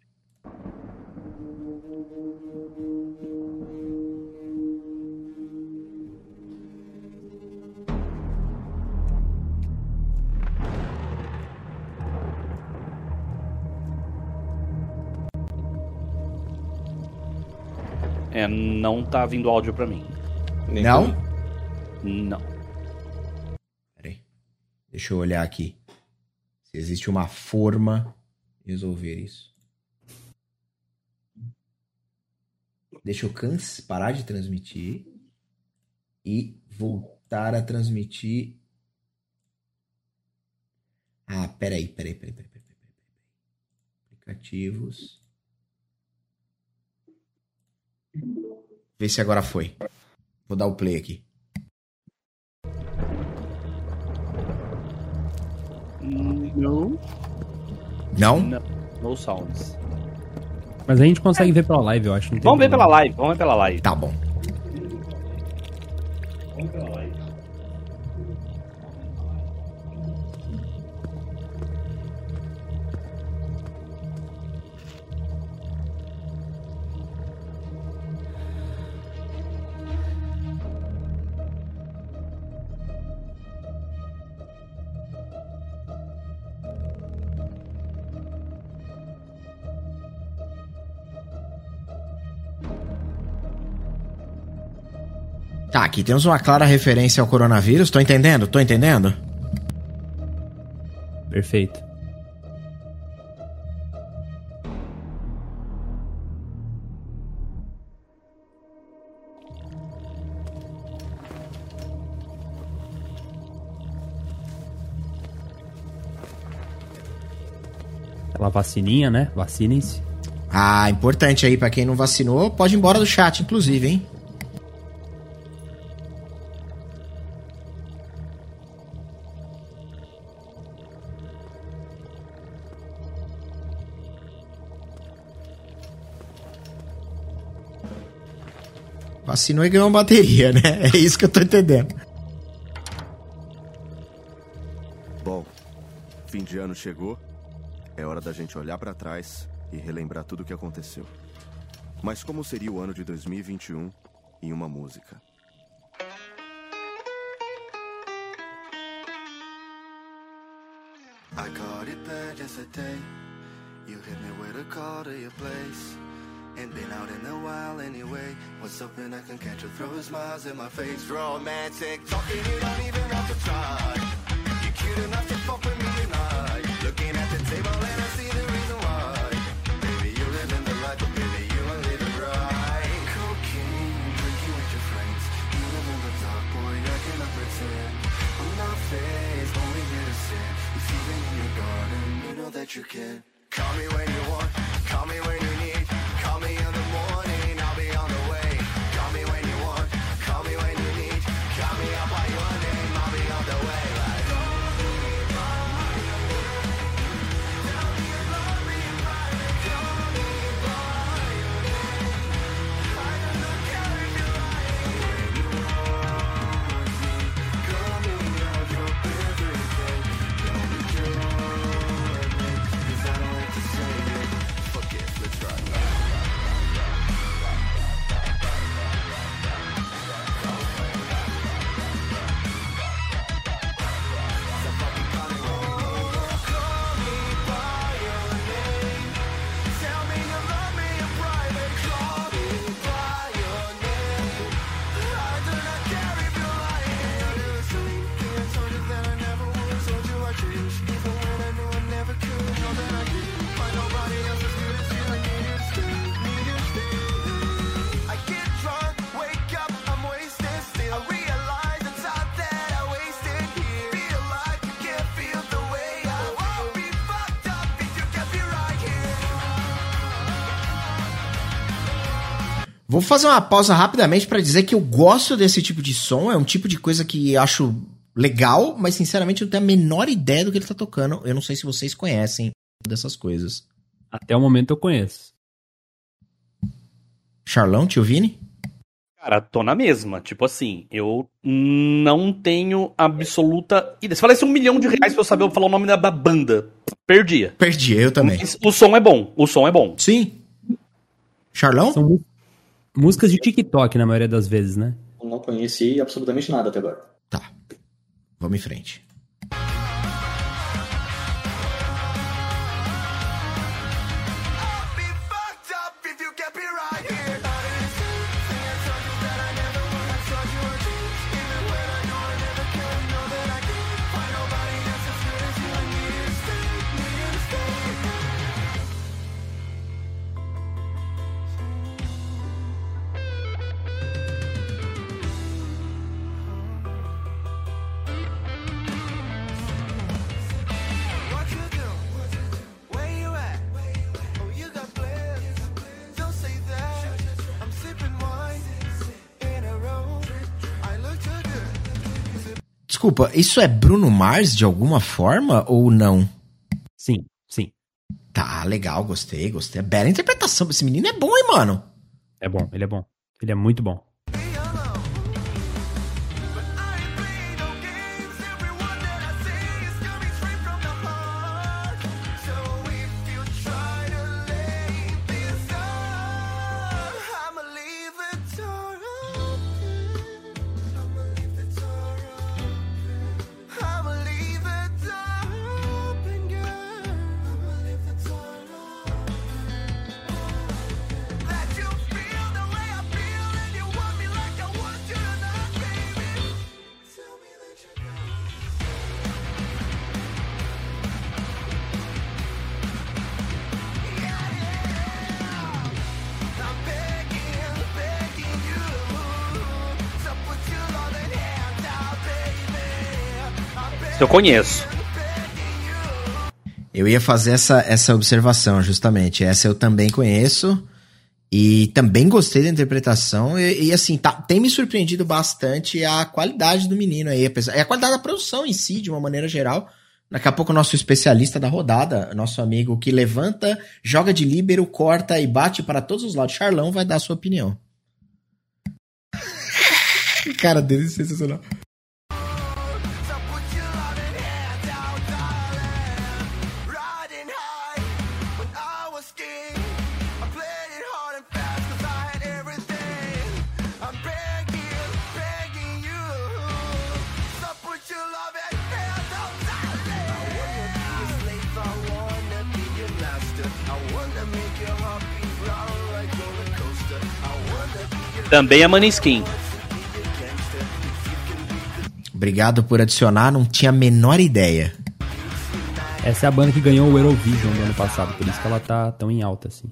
Não tá vindo áudio para mim. Nem Não? Não. Peraí. Deixa eu olhar aqui. Se existe uma forma de resolver isso. Deixa eu canse, parar de transmitir e voltar a transmitir. Ah, peraí, peraí, peraí, peraí, peraí, peraí, peraí. Aplicativos. Vê se agora foi. Vou dar o play aqui. Não. Não? Não. No sounds. Mas a gente consegue ver pela live, eu acho. não tem Vamos ver pela live, vamos ver pela live. Tá bom. Tá, aqui temos uma clara referência ao coronavírus. Tô entendendo? Tô entendendo? Perfeito. Aquela vacininha, né? Vacinem-se. Ah, importante aí pra quem não vacinou, pode ir embora do chat, inclusive, hein? Vacinou e ganhou uma bateria, né? É isso que eu tô entendendo. Bom, fim de ano chegou. É hora da gente olhar pra trás e relembrar tudo o que aconteceu. Mas como seria o ano de 2021 em uma música? I caught it bad yesterday. You hit me with a call to your place. Ain't been out in a while anyway. What's up and I can catch you throw smiles in my face. Romantic talking, you don't even have to try. You're cute enough to fuck with me tonight. Looking at the table and I see the reason why. Baby, you're in the life, but baby, you don't live it right. Cocaine, drinking with your friends. You live in the dark, boy, I cannot pretend. I'm not faced, only here to sin. You've been in your garden, you know that you can. Call me when you want, call me when you Vou fazer uma pausa rapidamente pra dizer que eu gosto desse tipo de som. É um tipo de coisa que eu acho legal, mas sinceramente eu não tenho a menor ideia do que ele tá tocando. Eu não sei se vocês conhecem dessas coisas. Até o momento eu conheço. Charlão, tio Vini? Cara, tô na mesma. Tipo assim, eu não tenho absoluta ideia. Se falasse um milhão de reais pra eu saber falar o nome da banda, perdia. Perdi, eu também. Mas o som é bom. O som é bom. Sim. Charlão? São músicas de TikTok na maioria das vezes, né? Eu não conheci absolutamente nada até agora. Tá. Vamos em frente. Desculpa, isso é Bruno Mars de alguma forma ou não? Sim, sim. Tá, legal, gostei, gostei. Bela interpretação. Esse menino é bom, hein, mano? É bom, ele é bom. Ele é muito bom. Eu conheço. Eu ia fazer essa, essa observação, justamente. Essa eu também conheço. E também gostei da interpretação. E, e, assim, tá, tem me surpreendido bastante a qualidade do menino aí. apesar- E a qualidade da produção em si, de uma maneira geral. Daqui a pouco o nosso especialista da rodada, nosso amigo que levanta, joga de líbero, corta e bate para todos os lados. Charlão vai dar a sua opinião. Cara dele é sensacional. Também é Maneskin. gangster. Obrigado por adicionar, não tinha a menor ideia. Essa é a banda que ganhou o Eurovision do ano passado, por isso que ela tá tão em alta assim.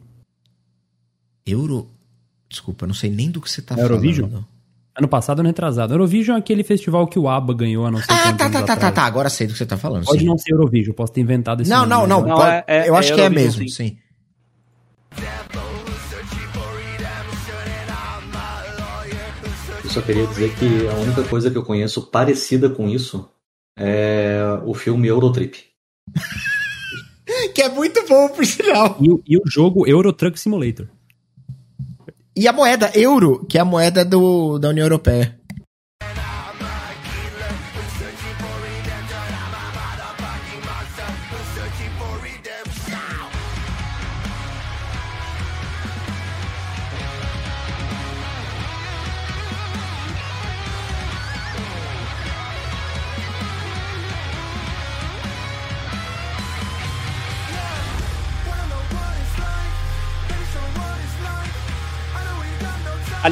Euro. Desculpa, eu não sei nem do que você tá Eurovision? falando. Ano passado, ano retrasado. Eurovision é aquele festival que o ABBA ganhou há não sei Ah, tá, tá, tá, tá, atrás. tá. Agora sei do que você tá falando. Pode sim. não ser Eurovision, posso ter inventado esse Não, nome, não, não. Não, pode- é- é- eu acho é que é mesmo, sim. sim. Eu só queria dizer que a única coisa que eu conheço parecida com isso é o filme Eurotrip. Que é muito bom, por sinal. E, o- e o jogo Euro Truck Simulator. E a moeda euro, que é a moeda do, da União Europeia.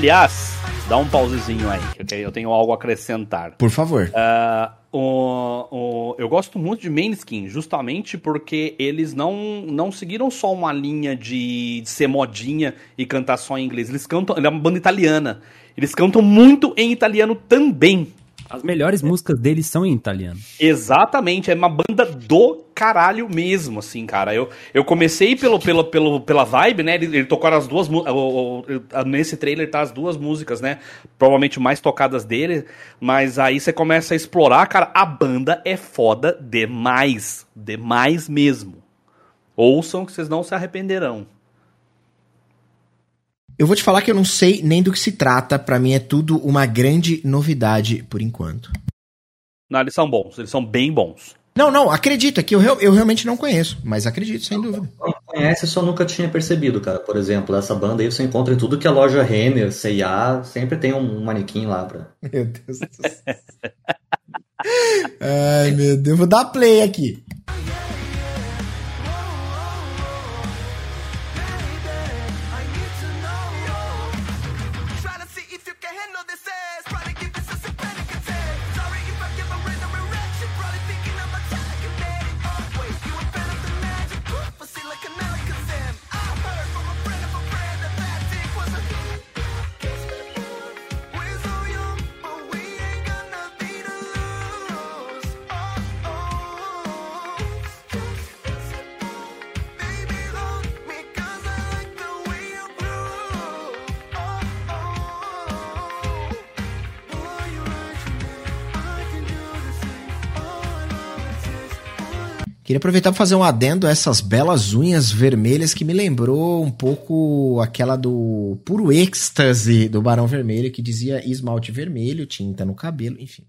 Aliás, dá um pausezinho aí, que eu tenho- eu tenho algo a acrescentar. Por favor. Ah, o, o- eu gosto muito de Maneskin, justamente porque eles não, não seguiram só uma linha de, de ser modinha e cantar só em inglês. Eles cantam. Ele é uma banda italiana. Eles cantam muito em italiano também. As melhores músicas deles são em italiano. Exatamente, é uma banda do caralho mesmo, assim, cara. Eu, eu comecei pelo, pelo, pelo, pela vibe, né? Ele, ele tocou as duas Nesse trailer tá as duas músicas, né? Provavelmente mais tocadas dele. Mas aí você começa a explorar, cara. A banda é foda demais. Demais mesmo. Ouçam que vocês não se arrependerão. Eu vou te falar que eu não sei nem do que se trata. Pra mim é tudo uma grande novidade por enquanto. Não, eles são bons, eles são bem bons. Não, não, acredito. É que eu, real- eu realmente não conheço. Mas acredito, sem dúvida. Quem conhece só nunca tinha percebido, cara. Por exemplo, essa banda aí você encontra em tudo que é loja Renner, C&A, sempre tem um manequim lá pra... Meu Deus do céu. Ai, meu Deus. Vou dar play aqui. Queria aproveitar para fazer um adendo a essas belas unhas vermelhas que me lembrou um pouco aquela do puro êxtase do Barão Vermelho, que dizia esmalte vermelho, tinta no cabelo, enfim.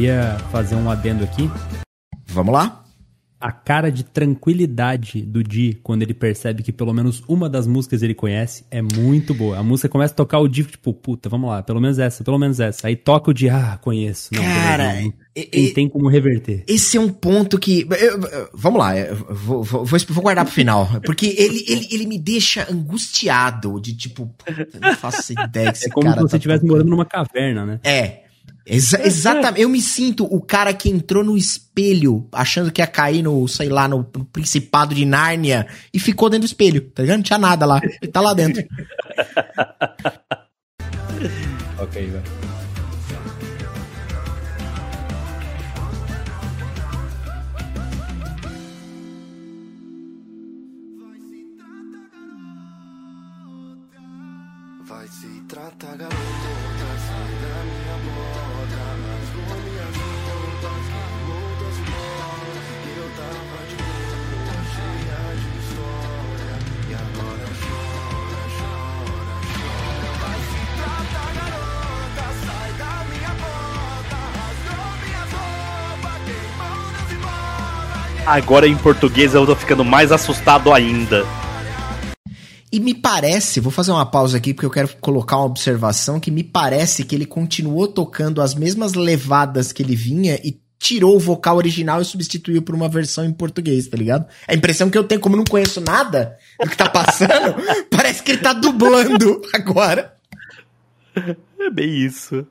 Queria fazer um adendo aqui. Vamos lá? A cara de tranquilidade do Di quando ele percebe que pelo menos uma das músicas ele conhece é muito boa. A música começa a tocar o Di, tipo, puta, vamos lá, pelo menos essa, pelo menos essa. Aí toca o Di, ah, conheço. Não, Cara, beleza, não. e- Tem- tem como reverter. Esse é um ponto que. eu- eu- vamos lá, vou, vou, vou, guardar pro final. Porque ele, ele, ele me deixa angustiado de tipo, puta, não faço ideia que esse É como cara se você tá estivesse tocando. morando numa caverna, né? É. Exa exatamente. Eu me sinto o cara que entrou no espelho achando que ia cair no, sei lá, no, no Principado de Nárnia e ficou dentro do espelho, tá ligado? Não tinha nada lá. Ele tá lá dentro. Ok, velho. Vai se tratar, garota, Agora em português eu tô ficando mais assustado ainda. E me parece, vou fazer uma pausa aqui porque eu quero colocar uma observação que me parece que ele continuou tocando as mesmas levadas que ele vinha e tirou o vocal original e substituiu por uma versão em português, tá ligado? A impressão que eu tenho, como eu não conheço nada do que tá passando, parece que ele tá dublando agora. É bem isso.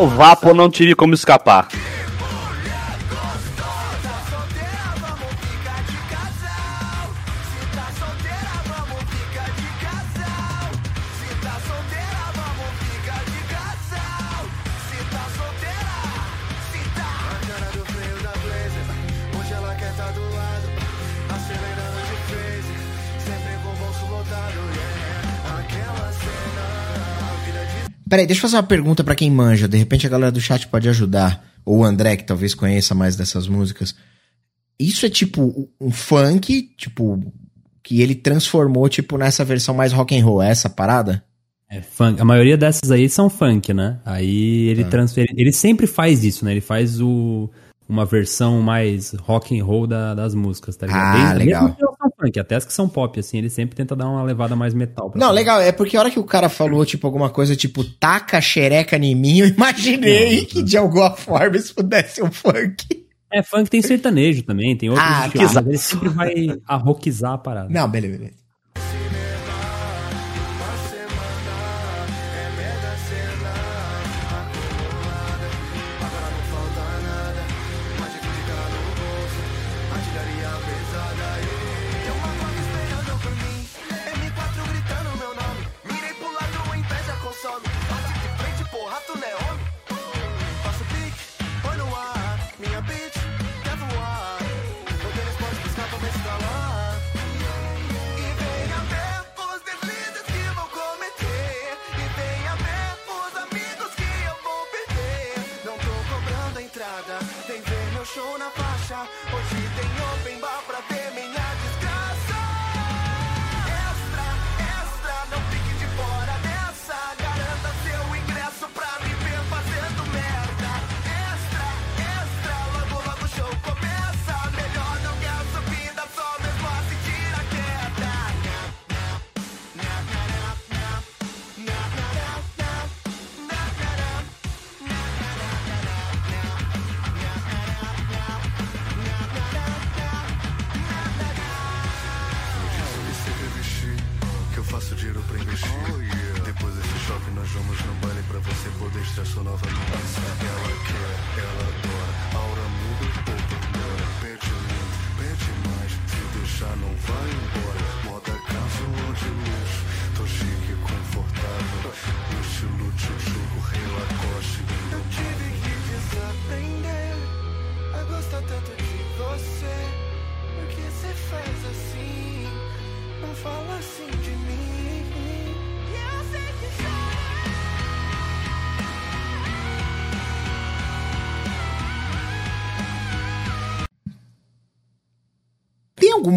O Vapo não tive como escapar. Peraí, deixa eu fazer uma pergunta pra quem manja. De repente a galera do chat pode ajudar. Ou o André, que talvez conheça mais dessas músicas. Isso é tipo um funk, tipo, que ele transformou, tipo, nessa versão mais rock and roll. É essa parada? É funk. A maioria dessas aí são funk, né? Aí ele transfere. Ele sempre faz isso, né? Ele faz o, uma versão mais rock and roll da- das músicas, tá ligado? Ah, legal. Não funk, até as que são pop, assim, ele sempre tenta dar uma levada mais metal. Não, fazer. legal. É porque a hora que o cara falou, tipo, alguma coisa tipo, taca xereca em mim, eu imaginei que de alguma forma isso pudesse ser um funk. É, funk tem sertanejo também, tem outros Ah, estilos, mas ele sempre vai arroquizar a parada. Não, beleza, beleza.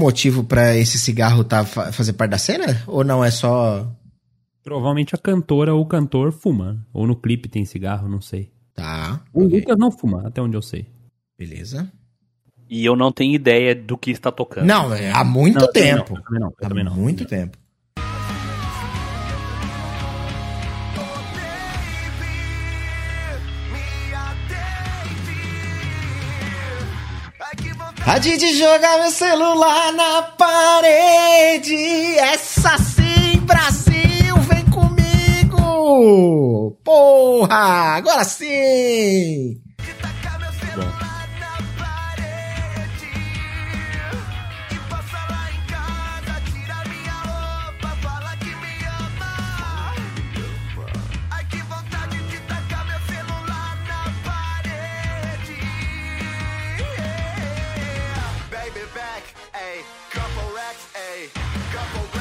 Motivo pra esse cigarro tá fa- fazer parte da cena? Ou não é só. Provavelmente a cantora ou o cantor fuma. Ou no clipe tem cigarro, não sei. Tá. O ok. Lucas não fuma, até onde eu sei. Beleza. E eu não tenho ideia do que está tocando. Não, é há muito Não, tempo. não, também não, há também não. muito tempo. Rádio de jogar meu celular na parede. Essa sim, Brasil, vem comigo. Porra, agora sim. Baby ayy, couple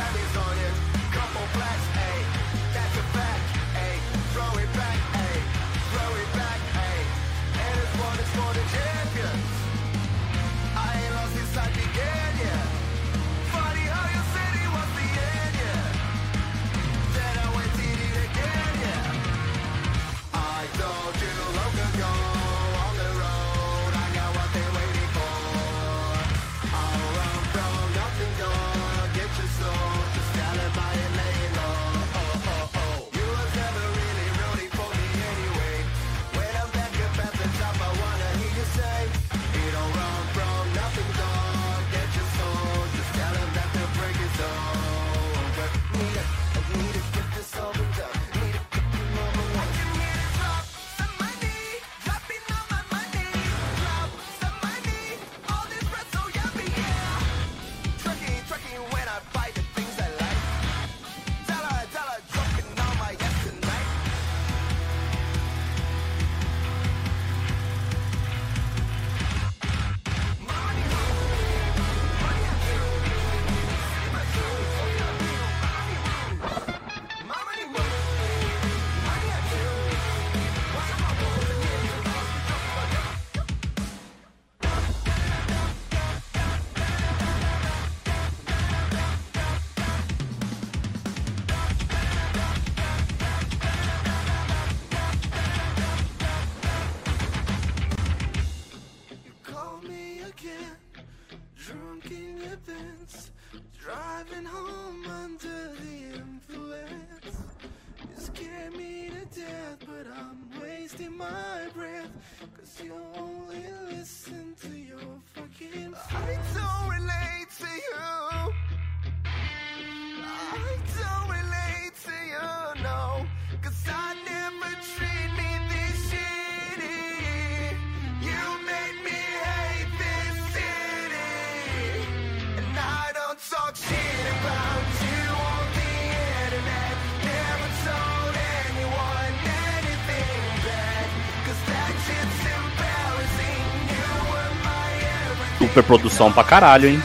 Superprodução pra caralho, hein?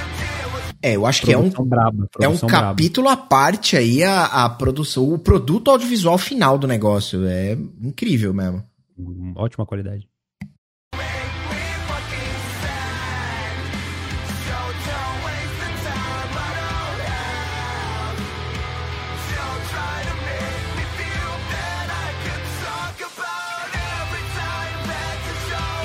É, eu acho que é um, Produção braba. é um produção braba. capítulo à parte aí a, a produção, o produto audiovisual final do negócio. É incrível mesmo. Ótima qualidade.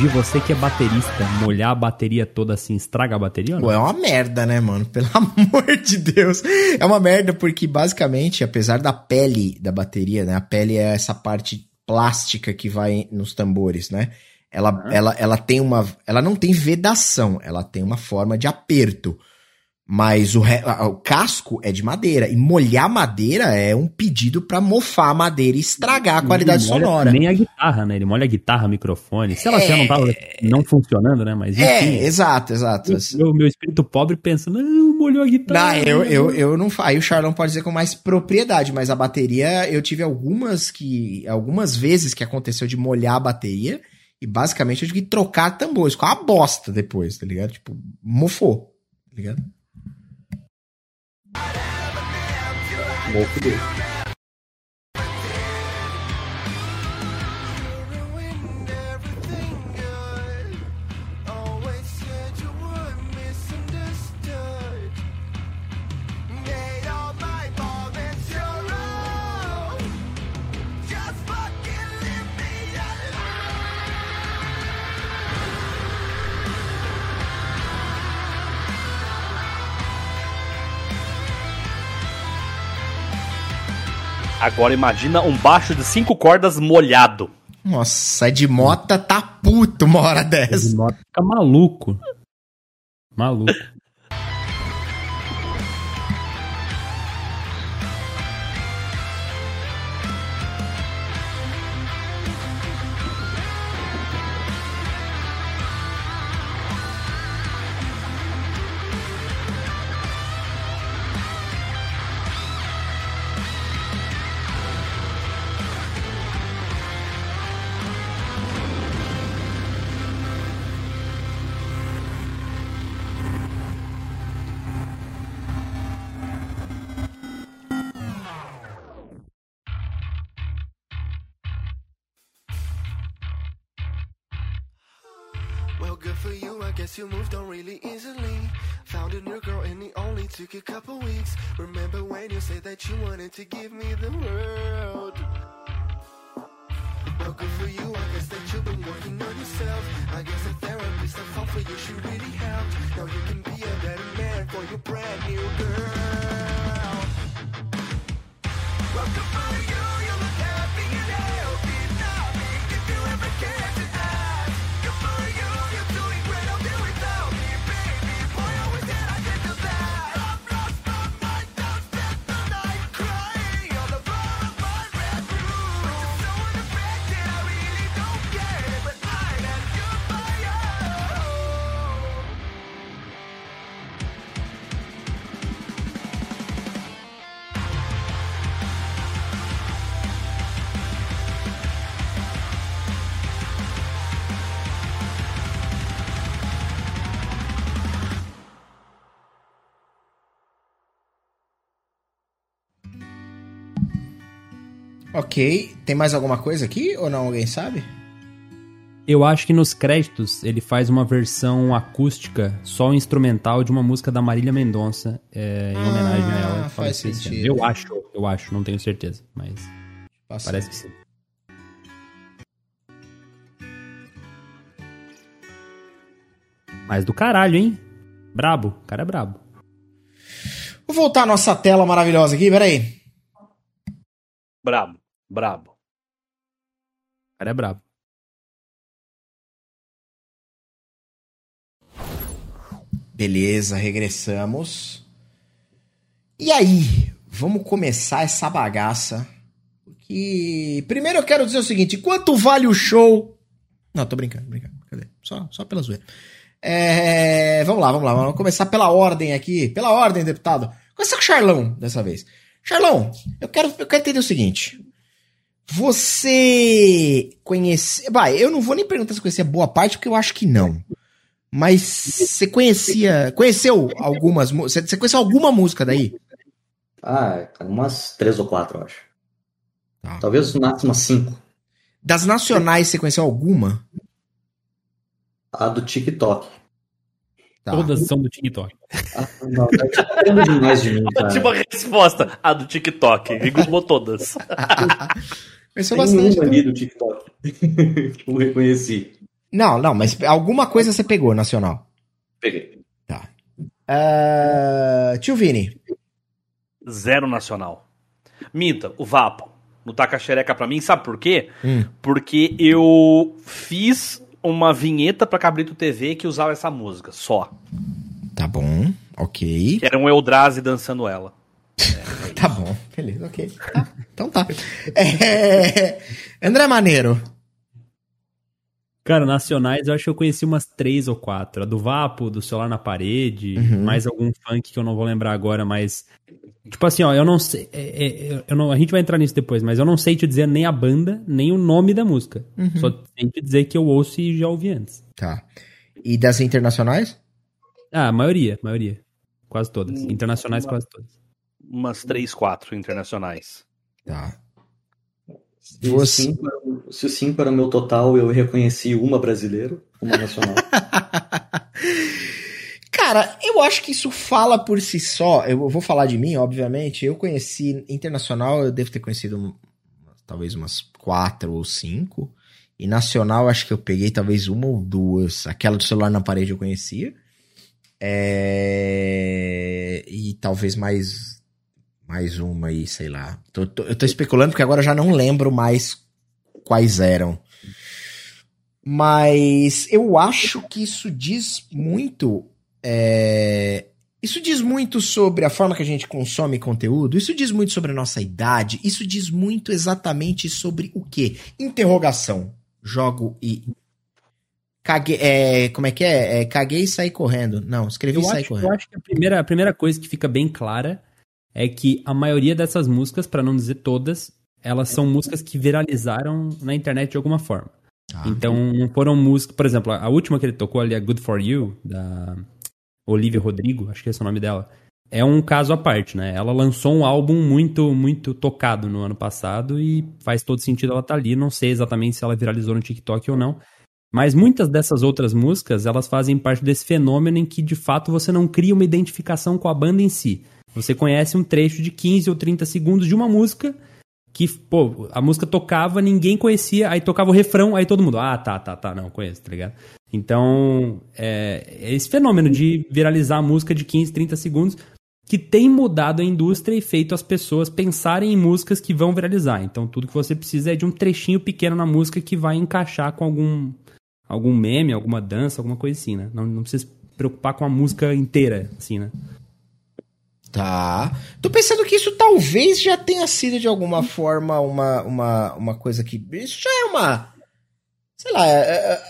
De você que é baterista, molhar a bateria toda assim, estraga a bateria ou não? Pô, é uma merda, né, mano? Pelo amor de Deus. É uma merda porque, basicamente, apesar da pele da bateria, né? A pele é essa parte plástica que vai nos tambores, né? Ela, ela, ela tem uma. Ela não tem vedação, ela tem uma forma de aperto. Mas o, re- o casco é de madeira. E molhar madeira é um pedido pra mofar a madeira e estragar a qualidade molha sonora. Nem a guitarra, né? Ele molha a guitarra, microfone. Sei lá se É. já não tava não funcionando, né? Mas enfim. É, exato, exato. Meu, meu espírito pobre pensa, não, molhou a guitarra. Não, eu, eu, eu não Aí o Charlão pode dizer com mais propriedade, mas a bateria, eu tive algumas que. Algumas vezes que aconteceu de molhar a bateria. E basicamente eu tive que trocar tambores. Ficou uma bosta depois, tá ligado? Tipo, mofou. Tá ligado? Mofo dele. Agora imagina um baixo de cinco cordas molhado. Nossa, Ed Mota tá puto uma hora dessa. Nota- Fica maluco. Maluco. New girl and it only took a couple weeks. Remember when you said that you wanted to give me the world? Well, good for you. I guess that you've been working on yourself. I guess a therapist I found for you should really help. Now you can Ok. Tem mais alguma coisa aqui ou não? Alguém sabe? Eu acho que nos créditos ele faz uma versão acústica, só instrumental, de uma música da Marília Mendonça, é, em homenagem a ela. Ah, faz esse ano. sentido. Eu acho, eu acho, não tenho certeza, mas Passa. parece que sim. Mas do caralho, hein? Brabo, o cara é brabo. Vou voltar à nossa tela maravilhosa aqui, peraí. Brabo, brabo. O cara é brabo. Beleza, regressamos. E aí, vamos começar essa bagaça. Que primeiro eu quero dizer o seguinte: quanto vale o show? Não, tô brincando, brincando. Cadê? Só, só pela zoeira. É, vamos lá, vamos lá. Vamos começar pela ordem aqui. Pela ordem, deputado. Começar com o Charlão dessa vez. Charlão, eu quero, eu quero entender o seguinte. Você conhece. Vai, eu não vou nem perguntar se conhecia boa parte, porque eu acho que não. Mas você conhecia. Conheceu algumas? Você conheceu alguma música daí? Ah, umas três ou quatro, eu acho. Tá. Talvez no máximo umas cinco. Das nacionais, você conheceu alguma? A do TikTok. Tá. Todas são do TikTok. Ah, não, tá demais de mim, cara. Ótima resposta. A do TikTok. Igualou todas. Conheceu Tem bastante. uma então. ali do TikTok. eu reconheci. Não, não, mas alguma coisa você pegou nacional. Peguei. Ah, tio Vini. Zero nacional. Minta, o Vapo. Não taca xereca pra mim, sabe por quê? Hum. Porque eu fiz uma vinheta pra Cabrito TV que usava essa música, só. Tá bom. ok. Que era um Eldrazi dançando ela. Tá bom, beleza, ok. Tá, então tá. É, André Maneiro. Cara, nacionais eu acho que eu conheci umas três ou quatro. A do Vapo, do Celular na Parede, Uhum. mais algum funk que eu não vou lembrar agora, mas. Tipo assim, ó, eu não sei. é, é, eu não, a gente vai entrar nisso depois, mas eu não sei te dizer nem a banda, nem o nome da música. Só sei te dizer que eu ouço e já ouvi antes. Tá. E das internacionais? Ah, a maioria, a maioria. Quase todas. Hum, Internacionais, uma- quase todas. Umas três, quatro internacionais. Tá. Se o Você- cinco se o 5 era o meu total, eu reconheci uma brasileira, uma nacional. Cara, eu acho que isso fala por si só. Eu vou falar de mim, obviamente. Eu conheci internacional, eu devo ter conhecido talvez umas quatro ou cinco. E nacional, acho que eu peguei talvez uma ou duas. Aquela do celular na parede eu conhecia. É... E talvez mais mais uma aí, sei lá. Tô- tô- eu tô especulando porque agora eu já não lembro mais quais eram. Mas eu acho que isso diz muito. é, Isso diz muito sobre a forma que a gente consome conteúdo. Isso diz muito sobre a nossa idade. Isso diz muito exatamente sobre o quê? Interrogação. Jogo e. Caguei. É, como é que é? é caguei e saí correndo. Não, escrevi Eu e saí acho, correndo. eu acho que a primeira, a primeira coisa que fica bem clara é que a maioria dessas músicas, pra não dizer todas, elas são músicas que viralizaram na internet de alguma forma. Ah. Então, não foram músicas. Por exemplo, a última que ele tocou ali, a Good For You, da Olivia Rodrigo, acho que esse é o nome dela. É um caso à parte, né? Ela lançou um álbum muito, muito tocado no ano passado e faz todo sentido ela estar ali. Não sei exatamente se ela viralizou no TikTok ou não. Mas muitas dessas outras músicas, elas fazem parte desse fenômeno em que, de fato, você não cria uma identificação com a banda em si. Você conhece um trecho de 15 ou 30 segundos de uma música que, pô, a música tocava, ninguém conhecia, aí tocava o refrão, aí todo mundo, ah, tá, tá, tá, não, conheço, tá ligado? Então, é, é esse fenômeno de viralizar a música de 15, 30 segundos que tem mudado a indústria e feito as pessoas pensarem em músicas que vão viralizar. Então, tudo que você precisa é de um trechinho pequeno na música que vai encaixar com algum, algum meme, alguma dança, alguma coisa assim, né? Não, não precisa se preocupar com a música inteira, assim, né? Tá. Tô pensando que isso talvez já tenha sido de alguma forma uma, uma, uma coisa que. Isso já é uma. Sei lá. é, é,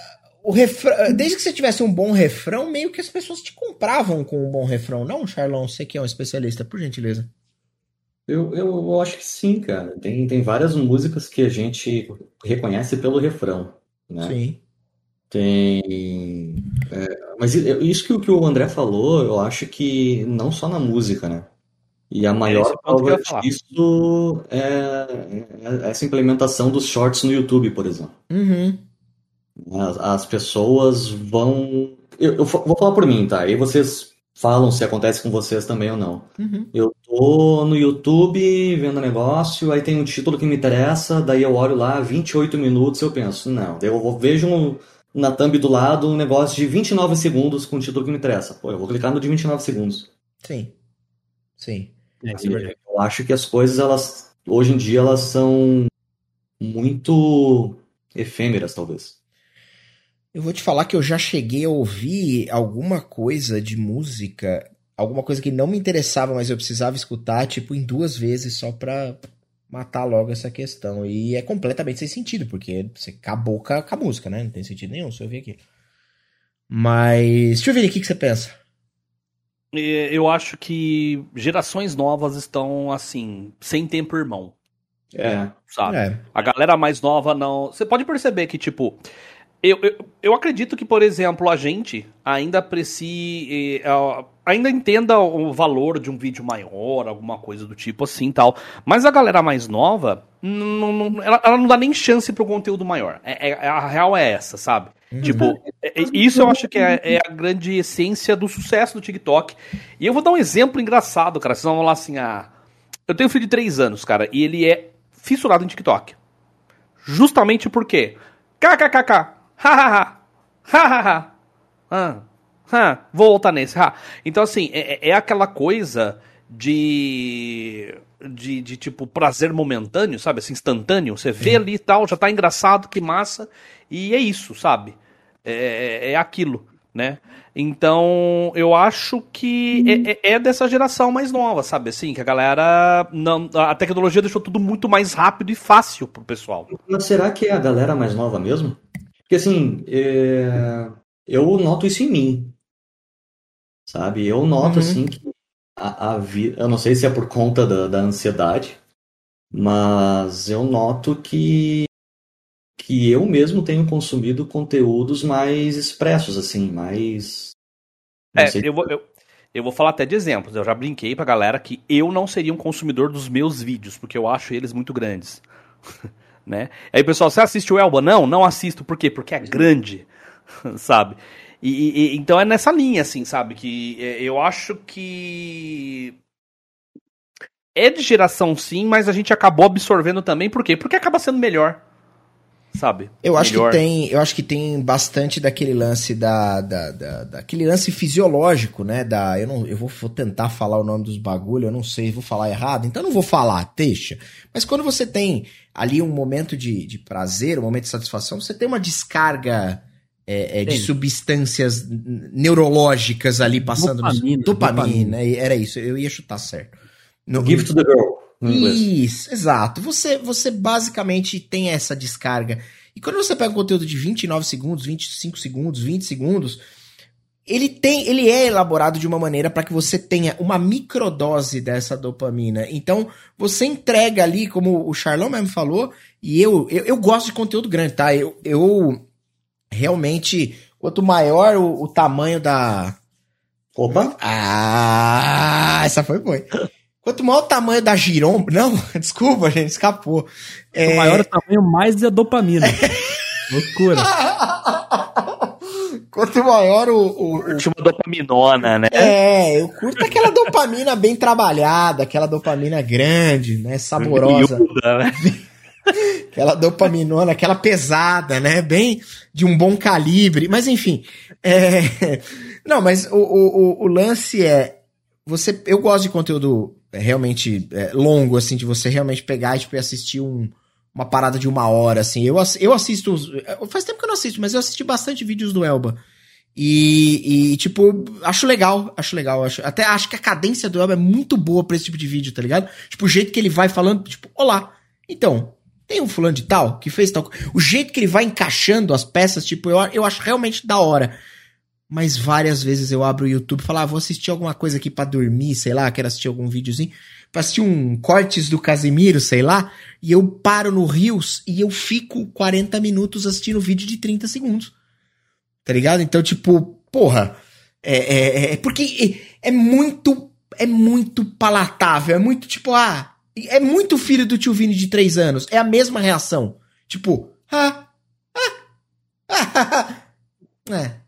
o refrão, desde que você tivesse um bom refrão, meio que as pessoas te compravam com um bom refrão, não, Charlon? Você que é um especialista, por gentileza. Eu, eu, eu acho que sim, cara. Tem, tem várias músicas que a gente reconhece pelo refrão, né? Sim. Tem. é, mas i- isso que, o- que o André falou, eu acho que não só na música, né? E a maior que eu prova disso é, é essa implementação dos shorts no YouTube, por exemplo. Uhum. As, as pessoas vão. Eu, eu vou falar por mim, tá? Aí vocês falam se acontece com vocês também ou não. Uhum. Eu tô no YouTube vendo negócio, aí tem um título que me interessa, daí eu olho lá, 28 minutos, eu penso, não, daí eu vou- vejo um- na thumb do lado um negócio de 29 segundos com o título que me interessa. Pô, eu vou clicar no de 29 segundos. Sim. Sim. É, é verdade. Eu acho que as coisas, elas, hoje em dia, elas são muito efêmeras, talvez. Eu vou te falar que eu já cheguei a ouvir alguma coisa de música, alguma coisa que não me interessava, mas eu precisava escutar, tipo, em duas vezes só pra matar logo essa questão. E é completamente sem sentido, porque você acabou com a, com a música, né? Não tem sentido nenhum se eu ouvir aqui. Mas, deixa eu ver o que, você pensa. E Eu acho que gerações novas estão, assim, sem tempo irmão, É, sabe? É. A galera mais nova não. Você pode perceber que, tipo. Eu, eu, eu acredito que, por exemplo, a gente ainda aprecie. eh, ainda entenda o valor de um vídeo maior, alguma coisa do tipo assim tal. Mas a galera mais nova, não, não- ela, ela não dá nem chance pro conteúdo maior. É, é- a real é essa, sabe? Tipo, é- é- isso eu acho que é, é a grande essência do sucesso do TikTok. E eu vou dar um exemplo engraçado, cara. Vocês vão falar assim, ah. Eu tenho um filho de 3 anos, cara, e ele é fissurado em TikTok. Justamente porque. KKKK. Hahaha. Hahaha. Ah. Ah. Vou voltar nesse. Ha. Então, assim, é, é- é aquela coisa de. De, de, tipo, prazer momentâneo, sabe? Assim, instantâneo. Você vê ali e tal, já tá engraçado, que massa. E é isso, sabe? É, é, é aquilo. né? Então, eu acho que é, é, é, dessa geração mais nova, sabe? Assim, que a galera. Não, a tecnologia deixou tudo muito mais rápido e fácil pro pessoal. Mas será que é a galera mais nova mesmo? Porque assim, é... eu noto isso em mim. Sabe? Eu noto, uhum. assim, que a, a vida. Eu não sei se é por conta da, da ansiedade, mas eu noto que que eu mesmo tenho consumido conteúdos mais expressos, assim, mais. é, eu vou, eu, eu, vou falar até de exemplos. Eu já brinquei pra galera que eu não seria um consumidor dos meus vídeos, porque eu acho eles muito grandes. né? Aí, pessoal, você assiste o Elba? Não, não assisto. Por quê? Porque é grande, sabe? E, e, então é nessa linha, assim, sabe? Que é, eu acho que é de geração sim, mas a gente acabou absorvendo também. Por quê? Porque acaba sendo melhor sabe? Eu acho Melhor. que tem, eu acho que tem bastante daquele lance da, da, da, daquele lance fisiológico, né? Da, eu não, eu vou, vou tentar falar o nome dos bagulho, eu não sei, vou falar errado, então não vou falar, deixa. Mas quando você tem ali um momento de, de prazer, um momento de satisfação, você tem uma descarga é, é, de substâncias neurológicas ali passando dopamina, no dopamina, dopamina. era isso, eu ia chutar certo. No, Give to the girl. Isso, exato. Você, você basicamente tem essa descarga. E quando você pega um conteúdo de 29 segundos, 25 segundos, 20 segundos, ele tem, ele é elaborado de uma maneira para que você tenha uma microdose dessa dopamina. Então, você entrega ali, como o Charlão mesmo falou, e eu, eu, eu gosto de conteúdo grande, tá? Eu, eu realmente, quanto maior o, o tamanho da. Opa! Ah, essa foi boa. Quanto maior o tamanho da giromba. Não, desculpa, gente, escapou. É... Quanto maior o tamanho, mais a dopamina. Loucura. Quanto maior o. o, o... Tipo dopaminona, né? É, eu curto aquela dopamina bem trabalhada, aquela dopamina grande, né? Saborosa. Miúda, né? aquela dopaminona, aquela pesada, né? Bem de um bom calibre. Mas enfim. É... Não, mas o, o, o lance é. Você, eu gosto de conteúdo é realmente é, longo, assim, de você realmente pegar e tipo, assistir um, uma parada de uma hora, assim. Eu, eu assisto. Faz tempo que eu não assisto, mas eu assisti bastante vídeos do Elba. E, e, tipo, acho legal, acho legal. Acho, até acho que a cadência do Elba é muito boa pra esse tipo de vídeo, tá ligado? Tipo, o jeito que ele vai falando, tipo, olá. Então, tem um fulano de tal que fez tal. O jeito que ele vai encaixando as peças, tipo, eu, eu acho realmente da hora mas várias vezes eu abro o YouTube e falo, ah, vou assistir alguma coisa aqui para dormir, sei lá, quero assistir algum videozinho, pra assistir um cortes do Casimiro, sei lá, e eu paro no Rios e eu fico 40 minutos assistindo vídeo de 30 segundos. Tá ligado? Então, tipo, porra, é, é, é porque é, é muito, é muito palatável, é muito tipo, ah, é muito filho do tio Vini de 3 anos, é a mesma reação. Tipo, ah, ah, ah, ah, ah. é,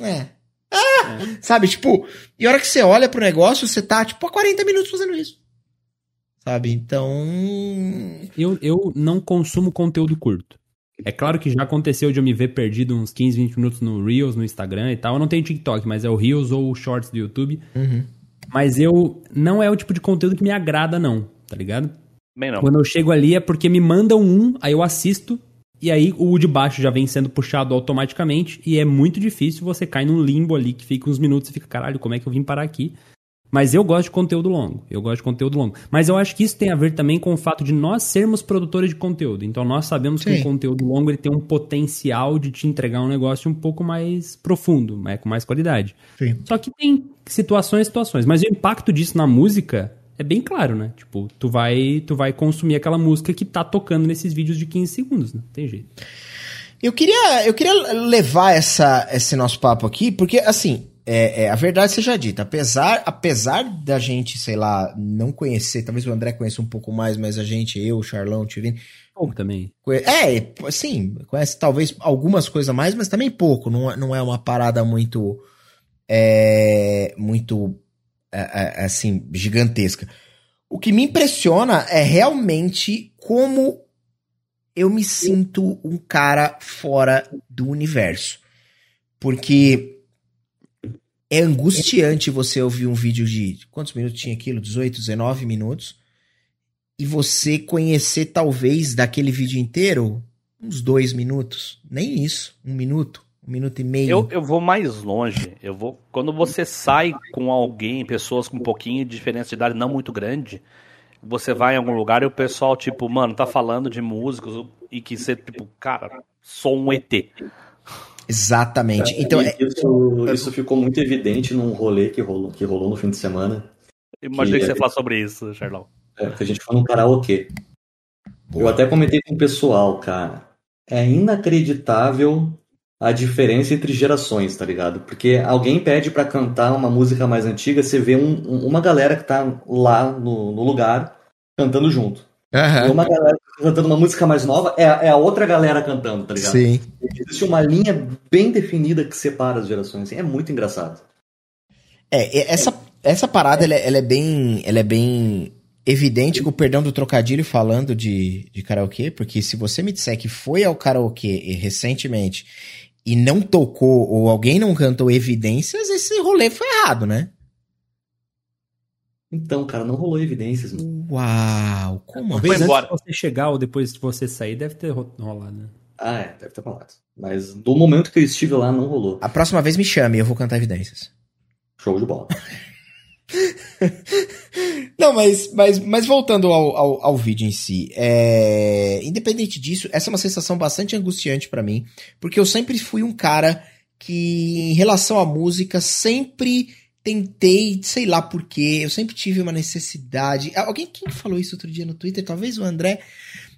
é. Ah! É. Sabe, tipo, e a hora que você olha pro negócio, você tá, tipo, há 40 minutos fazendo isso. Sabe? Então. Eu, eu não consumo conteúdo curto. É claro que já aconteceu de eu me ver perdido uns 15, 20 minutos no Reels, no Instagram e tal. Eu não tenho TikTok, mas é o Reels ou o Shorts do YouTube. Uhum. Mas eu. Não é o tipo de conteúdo que me agrada, não, tá ligado? Bem não. Quando eu chego ali é porque me mandam um, aí eu assisto, e aí o de baixo já vem sendo puxado automaticamente e é muito difícil você cair num limbo ali que fica uns minutos e fica, caralho, como é que eu vim parar aqui? Mas eu gosto de conteúdo longo. Eu gosto de conteúdo longo. Mas eu acho que isso tem a ver também com o fato de nós sermos produtores de conteúdo. Então nós sabemos Sim. que o conteúdo longo ele tem um potencial de te entregar um negócio um pouco mais profundo, né, com mais qualidade. Sim. Só que tem situações e situações. Mas o impacto disso na música é bem claro, né? Tipo, tu vai, tu vai consumir aquela música que tá tocando nesses vídeos de 15 segundos, né? Tem jeito. Eu queria, eu queria levar essa, esse nosso papo aqui, porque, assim, é, é, a verdade seja dita, apesar, apesar da gente, sei lá, não conhecer, talvez o André conheça um pouco mais, mas a gente, eu, o Charlão, o Tivini... Pouco também. É, sim, conhece talvez algumas coisas a mais, mas também pouco, não, é, não é uma parada muito... É, muito assim, gigantesca. O que me impressiona é realmente como eu me sinto um cara fora do universo. Porque é angustiante você ouvir um vídeo de. Quantos minutos tinha aquilo? 18, 19 minutos. E você conhecer, talvez, daquele vídeo inteiro, uns dois minutos. Nem isso. Um minuto, Um minuto e meio. Eu, eu vou mais longe. Eu vou. Quando você sai com alguém, pessoas com um pouquinho de diferença de idade não muito grande, você vai em algum lugar e o pessoal, tipo, mano, tá falando de músicos e que você, tipo, cara, sou um ET. Exatamente. Então, é, isso, isso ficou muito evidente num rolê que rolou, que rolou no fim de semana. Imaginei que, Que- você falar sobre isso, Charlão. É, que a gente foi num karaokê. Eu até comentei com o pessoal, cara. É inacreditável a diferença entre gerações, tá ligado? Porque alguém pede pra cantar uma música mais antiga, você vê um- um- uma galera que tá lá no, no lugar cantando junto. E aham, uma galera que tá cantando uma música mais nova é, a- é a outra galera cantando, tá ligado? sim. Existe uma linha bem definida que separa as gerações. É muito engraçado. É, e- essa, essa parada, ela, é- ela é bem, ela é bem evidente com o perdão do trocadilho falando de, de karaokê, porque se você me disser que foi ao karaokê e- recentemente e não tocou ou alguém não cantou evidências, esse rolê foi errado, né? Então, cara, não rolou evidências, mano. Uau, como Foi assim? Embora. antes de você chegar ou depois de você sair, deve ter ro- rolado, né? Ah, é, deve ter rolado. Mas do momento que eu estive lá, não rolou. A próxima vez me chame, eu vou cantar evidências. Show de bola. Não, mas, mas, mas voltando ao, ao, ao vídeo em si, é... independente disso, essa é uma sensação bastante angustiante pra mim, porque eu sempre fui um cara que, em relação à música, sempre tentei, sei lá porquê, eu sempre tive uma necessidade. Alguém quem falou isso outro dia no Twitter? Talvez o André.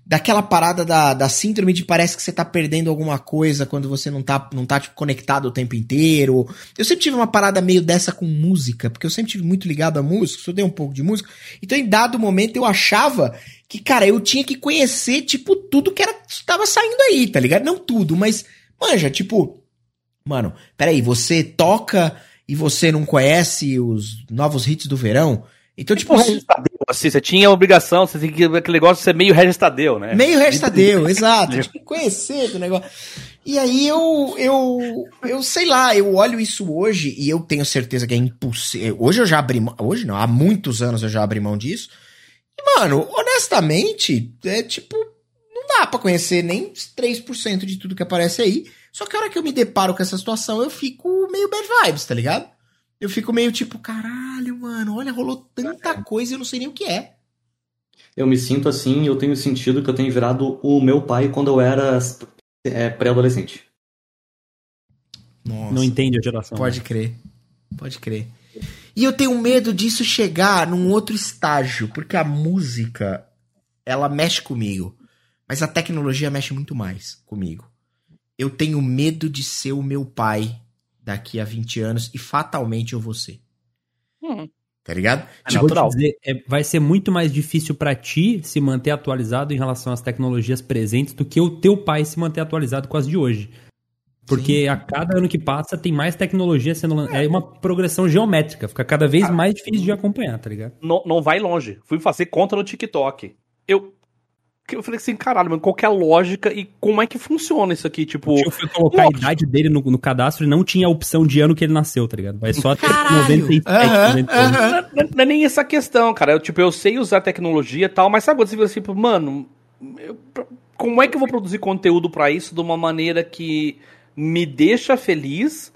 Daquela parada da, da síndrome de parece que você tá perdendo alguma coisa quando você não tá, não tá tipo, conectado o tempo inteiro. Eu sempre tive uma parada meio dessa com música, porque eu sempre tive muito ligado à música, estudei um pouco de música. Então, em dado momento, eu achava que, cara, eu tinha que conhecer, tipo, tudo que era, tava saindo aí, tá ligado? Não tudo, mas, manja, tipo, mano, peraí, você toca e você não conhece os novos hits do verão? Então, tipo, Regis Tadeu, assim, você tinha a obrigação, você tem que aquele negócio de ser meio Regis Tadeu, né? Meio Restadeu, exato. Tinha que conhecer do negócio. E aí eu, eu, eu sei lá, eu olho isso hoje e eu tenho certeza que é impossível. Hoje eu já abri mão, hoje não, há muitos anos eu já abri mão disso. E, mano, honestamente, é tipo, não dá pra conhecer nem 3% de tudo que aparece aí. Só que a hora que eu me deparo com essa situação, eu fico meio bad vibes, tá ligado? Eu fico meio tipo, caralho, mano, olha, rolou tanta coisa e eu não sei nem o que é. Eu me sinto assim, eu tenho sentido que eu tenho virado o meu pai quando eu era é, pré-adolescente. Nossa. Não entende a geração. Pode né? crer. Pode crer. E eu tenho medo disso chegar num outro estágio, porque a música, ela mexe comigo. Mas a tecnologia mexe muito mais comigo. Eu tenho medo de ser o meu pai daqui a 20 anos e fatalmente eu vou ser. Hum. Tá ligado? É Tipo, vou te natural. dizer, é, vai ser muito mais difícil pra ti se manter atualizado em relação às tecnologias presentes do que o teu pai se manter atualizado com as de hoje. Porque a cada ano que passa tem mais tecnologia sendo lançada. É uma progressão geométrica, fica cada vez mais difícil de acompanhar, tá ligado? Não, não vai longe. Fui fazer conta no TikTok. Eu. Eu falei assim, caralho, mano, qual que é a lógica e como é que funciona isso aqui? Tipo, tio foi colocar a idade dele no, no cadastro e não tinha a opção de ano que ele nasceu, tá ligado? Vai só até Caralho! 97, Aham, 98. aham. Não, não é nem essa questão, cara. Eu, tipo, eu sei usar tecnologia e tal, mas sabe quando você fica assim, tipo, mano, eu- como é que eu vou produzir conteúdo pra isso de uma maneira que me deixa feliz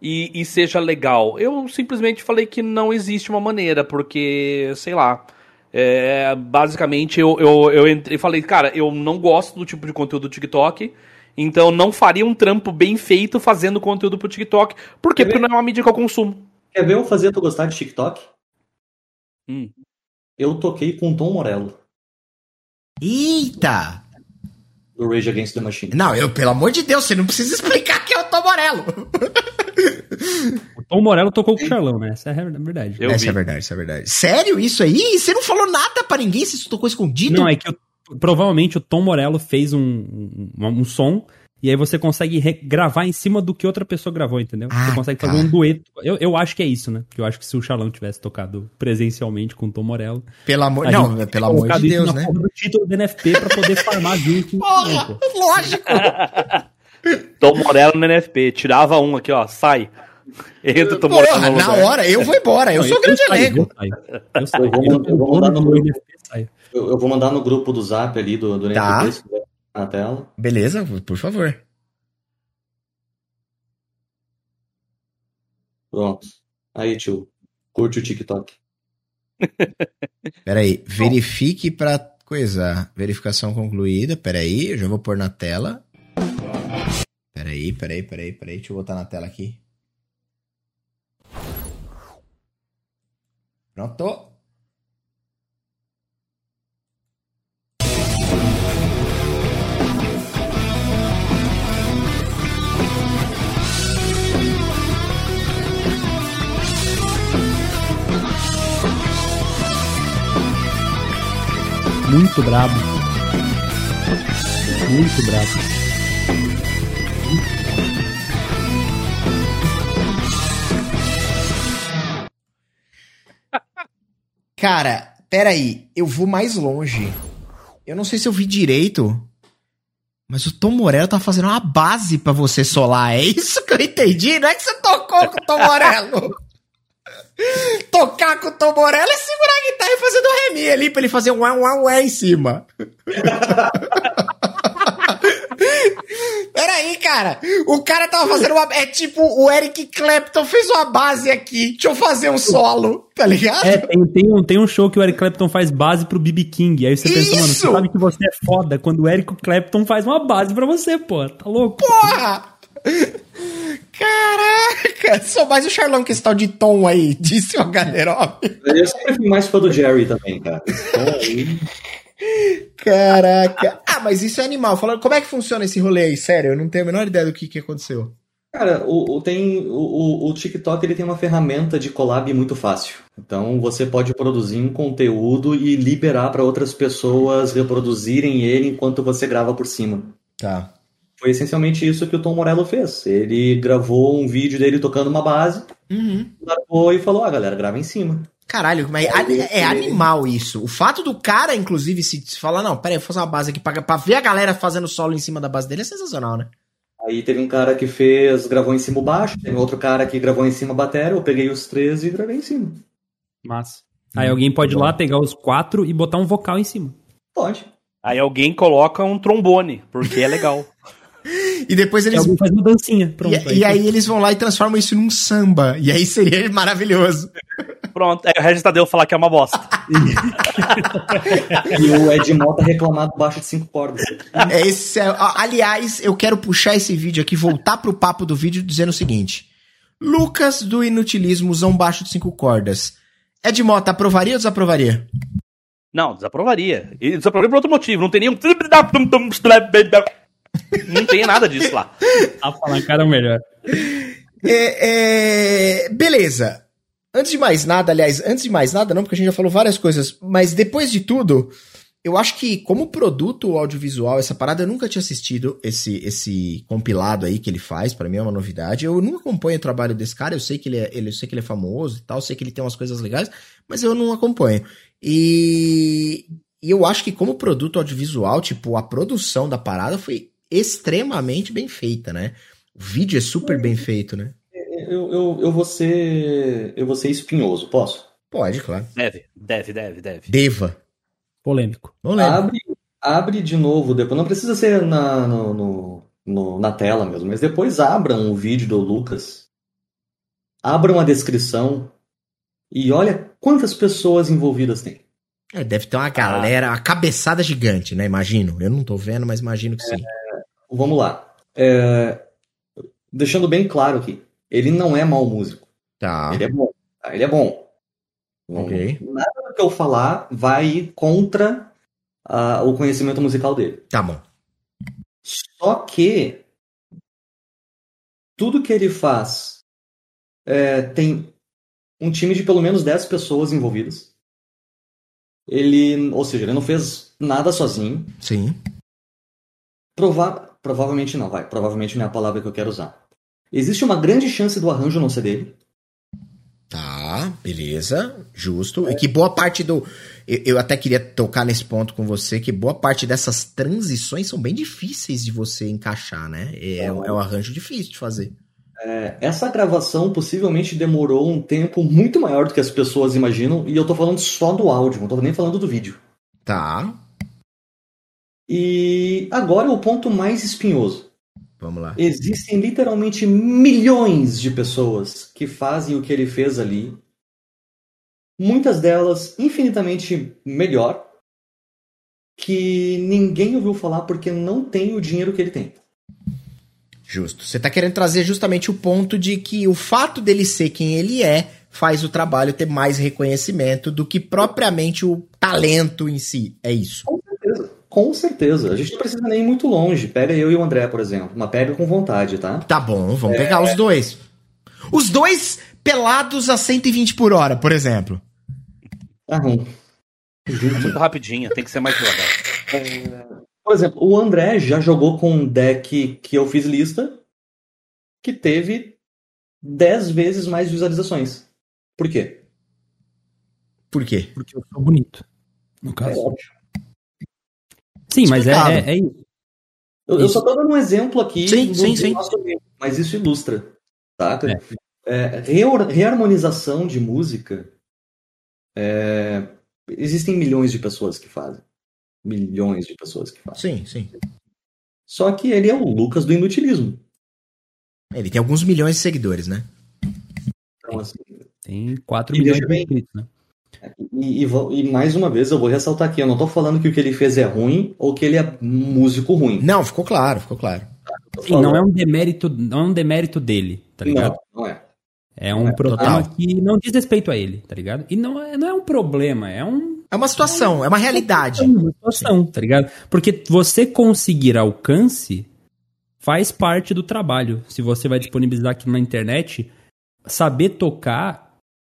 e, e seja legal? Eu simplesmente falei que não existe uma maneira, porque, sei lá. É, basicamente, eu, eu, eu entrei e falei, cara, eu não gosto do tipo de conteúdo do TikTok. Então não faria um trampo bem feito fazendo conteúdo pro TikTok. Por quê? Porque não é uma mídia que eu consumo. Quer ver eu fazer tu gostar de TikTok? Hum. Eu toquei com o Tom Morello, Eita! do Rage Against the Machine. Não, eu, pelo amor de Deus, você não precisa explicar que é o Tom Morello. O Tom Morello tocou com o Charlão, né? Essa é a verdade. Eu Essa vi. é verdade, isso é verdade. Sério isso aí? Você não falou nada pra ninguém? Você tocou escondido? Não, é que eu- provavelmente o Tom Morello fez um, um, um som e aí você consegue gravar em cima do que outra pessoa gravou, entendeu? Ah, você consegue fazer tá. um dueto. Eu, eu acho que é isso, né? Porque eu acho que se o Charlão tivesse tocado presencialmente com o Tom Morello. Pelo amor, a não, pelo amor de Deus, na né? porra do título do NFP pra poder farmar junto. Porra, lógico. Tom Morello no NFP. Tirava um aqui, ó. Sai. Entra, Porra, na lugar. hora, eu vou embora. Eu Não, sou grande elenco. Eu vou- mandar no grupo. NFP sai. Eu, eu vou mandar no grupo do Zap ali do, do Tá. Na tela. Beleza, por favor. Pronto. Aí, tio. Curte o TikTok. Peraí, verifique pra coisar. Verificação concluída. Peraí, eu já vou pôr na tela. Peraí, peraí, peraí, peraí. Deixa eu botar na tela aqui. Pronto. Muito brabo. Muito brabo. Cara, peraí, eu vou mais longe. Eu não sei se eu vi direito, mas o Tom Morello tá fazendo uma base pra você solar. É isso que eu entendi? Não é que você tocou com o Tom Morello. Tocar com o Tom Morello é segurar a guitarra e fazer do Remy ali pra ele fazer um ué, ué, ué em cima. Peraí, cara. O cara tava fazendo uma. É tipo, o Eric Clapton fez uma base aqui. Deixa eu fazer um solo, tá ligado? É, tem, tem um, tem um show que o Eric Clapton faz base pro BB King. Aí você pensa, mano, você Isso! sabe que você é foda quando o Eric Clapton faz uma base pra você, pô. Tá louco? Porra! Caraca! Sou mais o Charlão que esse tal de tom aí, disse o galera. Eu sempre fui mais fã do Jerry também, cara. Então, aí, Caraca! Ah, mas isso é animal. Falando, como é que funciona esse rolê aí? Sério, eu não tenho a menor ideia do que, que aconteceu. Cara, o, o, tem, o, o- o TikTok ele tem uma ferramenta de collab muito fácil. Então você pode produzir um conteúdo e liberar para outras pessoas reproduzirem ele enquanto você grava por cima. Tá. Foi essencialmente isso que o Tom Morello fez. Ele gravou um vídeo dele tocando uma base, Uhum. largou e falou: Ah, galera, grava em cima. Caralho, mas é, é animal isso. O fato do cara, inclusive, se, falar, não, peraí, vou fazer uma base aqui pra, pra ver a galera fazendo solo em cima da base dele é sensacional, né? Aí teve um cara que fez, gravou em cima o baixo, teve outro cara que gravou em cima a bateria, eu peguei os três e gravei em cima. Massa. Aí alguém pode ir lá pegar os quatro e botar um vocal em cima. Pode. Aí alguém coloca um trombone, porque é legal. E depois E eles. alguém faz uma dancinha. Pronto. E, e aí eles vão lá e transformam isso num samba. E aí seria maravilhoso. Pronto, aí o Regis Tadeu falar que é uma bosta. E o Ed Mota reclamar do baixo de cinco cordas. É esse, é- aliás, eu quero puxar esse vídeo aqui, voltar pro papo do vídeo dizendo o seguinte: Lucas do Inutilismo usa um baixo de cinco cordas. Ed Mota, aprovaria ou desaprovaria? Não, desaprovaria. E desaprovaria por outro motivo. Não tem nenhum. Não tem nada disso lá. A falar, cara, é o melhor. É, é, beleza. Antes de mais nada, aliás, antes de mais nada, não, porque a gente já falou várias coisas, mas depois de tudo, eu acho que como produto audiovisual, essa parada eu nunca tinha assistido esse esse compilado aí que ele faz, pra mim é uma novidade. Eu não acompanho o trabalho desse cara, eu sei que ele é, ele, eu sei que ele é famoso e tal, sei que ele tem umas coisas legais, mas eu não acompanho. E, e eu acho que como produto audiovisual, tipo, a produção da parada foi extremamente bem feita, né? O vídeo é super bem feito, né? Eu, eu, eu vou ser. Eu vou ser espinhoso, posso? Pode, claro. Deve, deve, deve, deve. Deva. Polêmico. Lembro. Abre, abre de novo depois. Não precisa ser na, no, no- no- na tela mesmo, mas depois abram o vídeo do Lucas. Abram a descrição e olha quantas pessoas envolvidas tem. É, deve ter uma galera, uma cabeçada gigante, né? Imagino. Eu não tô vendo, mas imagino que sim. Vamos lá. É, deixando bem claro aqui, ele não é mau músico. Tá. Ele é bom. tá? Ele é bom. Ok. Nada do que eu falar vai contra ah, o conhecimento musical dele. Tá bom. Só que tudo que ele faz é, tem um time de pelo menos 10 pessoas envolvidas. Ele, ou seja, ele não fez nada sozinho. Sim. Prova provavelmente não, vai. Provavelmente não é a palavra que eu quero usar. Existe uma grande chance do arranjo não ser dele. Tá, beleza. Justo. E que boa parte do. Eu, eu até queria tocar nesse ponto com você, que boa parte dessas transições são bem difíceis de você encaixar, né? É, é um arranjo difícil de fazer. É, essa gravação possivelmente demorou um tempo muito maior do que as pessoas imaginam, e eu tô falando só do áudio, não tô nem falando do vídeo. Tá. E agora é o ponto mais espinhoso. Vamos lá. Existem literalmente milhões de pessoas que fazem o que ele fez ali. Muitas delas infinitamente melhor, que ninguém ouviu falar porque não tem o dinheiro que ele tem. Justo. Você tá querendo trazer justamente o ponto de que o fato dele ser quem ele é faz o trabalho ter mais reconhecimento do que propriamente o talento em si. É isso. Com. Com certeza. A gente não precisa nem ir muito longe. Pega eu e o André, por exemplo. Uma pega com vontade, tá? Tá bom, vamos é... pegar os dois. Os dois pelados a 120 por hora, por exemplo. Tá ruim. É muito rapidinho, tem que ser mais devagar. É... Por exemplo, o André já jogou com um deck que eu fiz lista que teve 10 vezes mais visualizações. Por quê? Por quê? Porque eu sou bonito. No caso. É sim, mas é, é, é, isso. Eu, eu, só tô dando um exemplo aqui sim, do, sim, sim. mas isso ilustra, tá? É. reharmonização de música é, existem milhões de pessoas que fazem. Milhões de pessoas que fazem. Sim, sim. Só que ele é o Lucas do inutilismo. Ele tem alguns milhões de seguidores, né? Então, assim, tem 4 milhões de inscritos, né? E, e, e, mais uma vez eu vou ressaltar aqui, eu não tô falando que o que ele fez é ruim ou que ele é músico ruim. Não, ficou claro, ficou claro. Sim, não é um demérito, não é um demérito dele, tá ligado? Não, não é. É um é, problema total. que não diz respeito a ele, tá ligado? E não é, não é um problema, é um. É uma situação, é uma realidade. É uma situação, tá ligado? Porque você conseguir alcance faz parte do trabalho. Se você vai disponibilizar aquilo na internet, saber tocar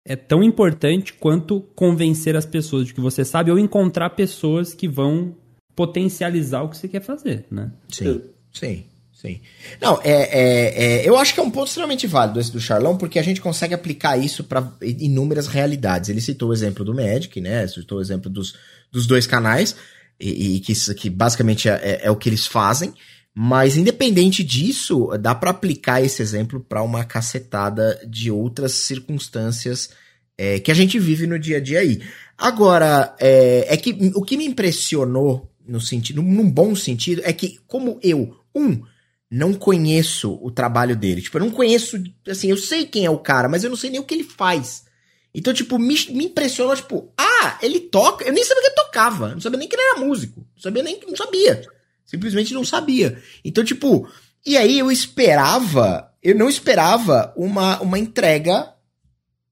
é tão importante quanto convencer as pessoas de que você sabe ou encontrar pessoas que vão potencializar o que você quer fazer, né? Sim, sim. Sim. Não, é, é, é, eu acho que é um ponto extremamente válido esse do Charlão, porque a gente consegue aplicar isso para inúmeras realidades. Ele citou o exemplo do Magic, né? Citou o exemplo dos, dos dois canais, e, e que, que basicamente é, é, é, o que eles fazem. Mas independente disso, dá para aplicar esse exemplo para uma cacetada de outras circunstâncias é, que a gente vive no dia a dia aí. Agora, é, é que o que me impressionou no sentido, num bom sentido, é que como eu, um, não conheço o trabalho dele. Tipo, eu não conheço, assim, eu sei quem é o cara, mas eu não sei nem o que ele faz. Então, tipo, me, me impressionou, tipo, ah, ele toca. Eu nem sabia que ele tocava. Não sabia nem que ele era músico. Não sabia nem não sabia. Simplesmente não sabia. Então, tipo, e aí eu esperava, eu não esperava uma, uma entrega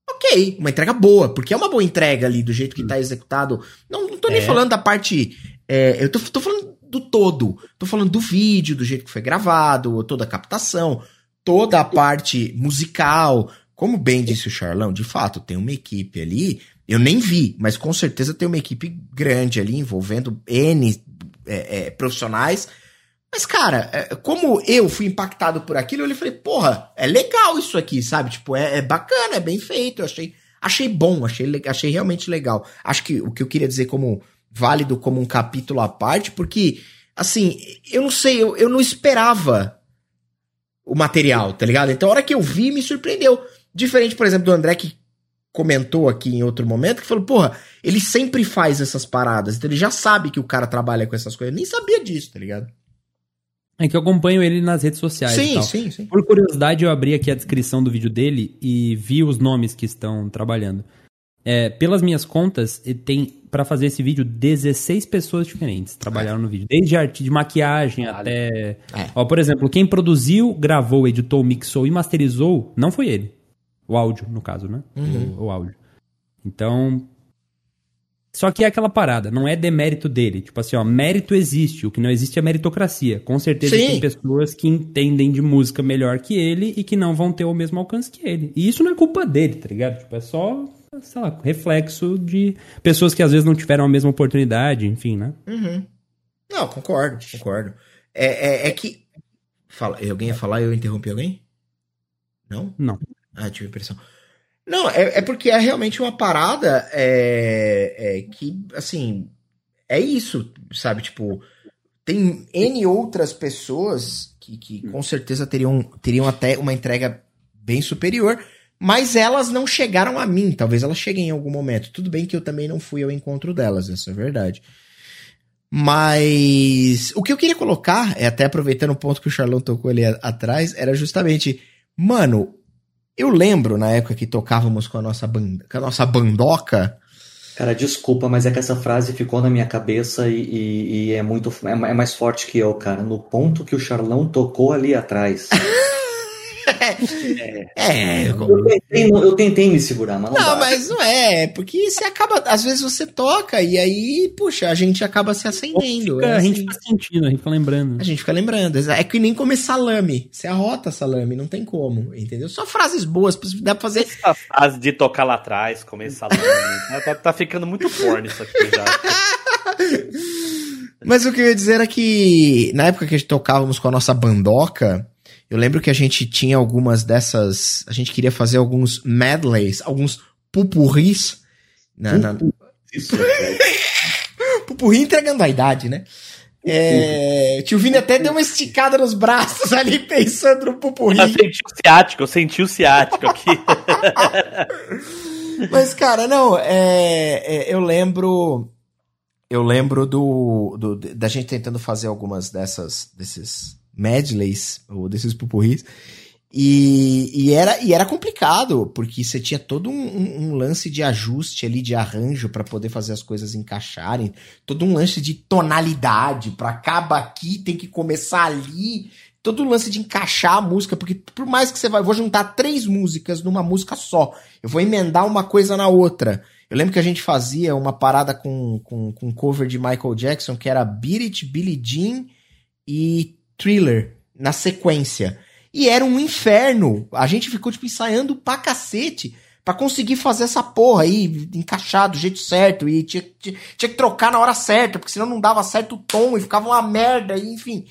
ok, uma entrega boa, porque é uma boa entrega ali, do jeito que tá executado. Não, não tô nem é. falando da parte. É, eu tô, tô falando do todo. Tô falando do vídeo, do jeito que foi gravado, toda a captação, toda a parte musical. Como bem disse o Charlão, de fato, tem uma equipe ali. Eu nem vi, mas com certeza tem uma equipe grande ali, envolvendo N é, é, profissionais. Mas, cara, é, como eu fui impactado por aquilo, eu falei, porra, é legal isso aqui, sabe? Tipo, é, é bacana, é bem feito. Eu achei, achei bom, achei, achei realmente legal. Acho que o que eu queria dizer como válido como um capítulo à parte, porque, assim, eu não sei, eu, eu não esperava o material, tá ligado? Então a hora que eu vi, me surpreendeu. Diferente, por exemplo, do André que comentou aqui em outro momento, que falou, porra, ele sempre faz essas paradas, então ele já sabe que o cara trabalha com essas coisas. Eu nem sabia disso, tá ligado? É que eu acompanho ele nas redes sociais. Sim, sim, sim. Por curiosidade, eu abri aqui a descrição do vídeo dele e vi os nomes que estão trabalhando. É, pelas minhas contas, tem para fazer esse vídeo 16 pessoas diferentes trabalharam é. no vídeo, desde arte de maquiagem vale. até, é. ó, por exemplo, quem produziu, gravou, editou, mixou e masterizou não foi ele, o áudio no caso, né? Uhum. O, o, áudio. Então, só que é aquela parada, não é demérito dele. Tipo assim, ó, mérito existe, o que não existe é meritocracia. Com certeza Sim. tem pessoas que entendem de música melhor que ele e que não vão ter o mesmo alcance que ele. E isso não é culpa dele, tá ligado? Tipo, é só sei lá, reflexo de pessoas que às vezes não tiveram a mesma oportunidade, enfim, né? Uhum. Não, concordo, concordo. É, é, é que. Fala, alguém ia falar e eu interrompi alguém? Não? Não. Ah, tive impressão. Não, é, é porque é realmente uma parada é, é que, assim, é isso, sabe? Tipo, tem N outras pessoas que, que com certeza teriam, teriam até uma entrega bem superior, mas elas não chegaram a mim. Talvez elas cheguem em algum momento. Tudo bem que eu também não fui ao encontro delas, essa é verdade. Mas o que eu queria colocar, é até aproveitando o ponto que o Charlão tocou ali a- atrás, era justamente, mano, eu lembro na época que tocávamos com a nossa banda, com a nossa bandoca, Cara, desculpa, mas é que essa frase ficou na minha cabeça e, e- e é muito é, é mais forte que eu, cara. No ponto que o Charlão tocou ali atrás. é, Eu tentei, eu tentei me segurar, mas não, Não, dá. mas não é, porque você acaba, às vezes você toca e aí, puxa, a gente acaba se acendendo. Fica- é a gente assim. fica sentindo, a gente fica lembrando. A gente fica lembrando. É que nem comer salame. Você arrota salame, não tem como, entendeu? Só frases boas, dá pra fazer. Essa fase de tocar lá atrás, comer salame. tá, tá- tá ficando muito porno isso aqui já. Mas o que eu ia dizer era que na época que a gente tocávamos com a nossa bandoca, eu lembro que a gente tinha algumas dessas. A gente queria fazer alguns medleys, alguns pupurris. Na, na, Isso, pupurri entregando a idade, né? É, tio Vini até deu uma esticada nos braços ali pensando no pupurri. Eu senti o ciático, eu senti o ciático aqui. Mas, cara, não, é, é, eu lembro. Eu lembro do, do- da gente tentando fazer algumas dessas, desses medleys, ou desses pupurris. E, e, era, e era complicado, porque você tinha todo um, um- lance de ajuste ali, de arranjo, pra poder fazer as coisas encaixarem. Todo um lance de tonalidade, pra acaba aqui, tem que começar ali. Todo um lance de encaixar a música, porque por mais que você vai, eu vou juntar três músicas numa música só. Eu vou emendar uma coisa na outra. Eu lembro que a gente fazia uma parada com, com, com cover de Michael Jackson, que era Beat It, Billie Jean e Thriller, na sequência. E era um inferno. A gente ficou, tipo, ensaiando pra cacete pra conseguir fazer essa porra aí, encaixar do jeito certo. E tinha, tinha, tinha que trocar na hora certa, porque senão não dava certo o tom e ficava uma merda, e enfim.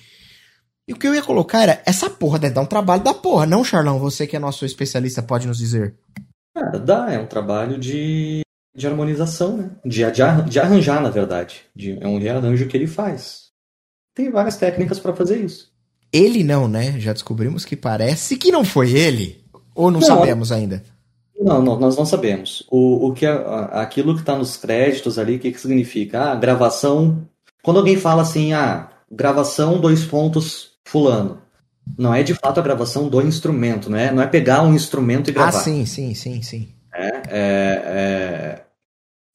E o que eu ia colocar era, essa porra deve dar um trabalho da porra, não, Charlão? Você que é nosso especialista pode nos dizer. Cara, dá, é um trabalho de, de harmonização, né? De, de, de arranjar, na verdade. De- é um rearranjo que ele faz. Tem várias técnicas pra fazer isso. Ele não, né? Já descobrimos que parece que não foi ele. Ou não, Não. sabemos ainda. Não, não, nós não sabemos. O, o que é, aquilo que está nos créditos ali, o que, que significa? Ah, gravação. Quando alguém fala assim, ah, gravação dois pontos fulano. Não é de fato a gravação do instrumento, não é, não é pegar um instrumento e Ah, gravar. sim, sim, sim, sim. É, é,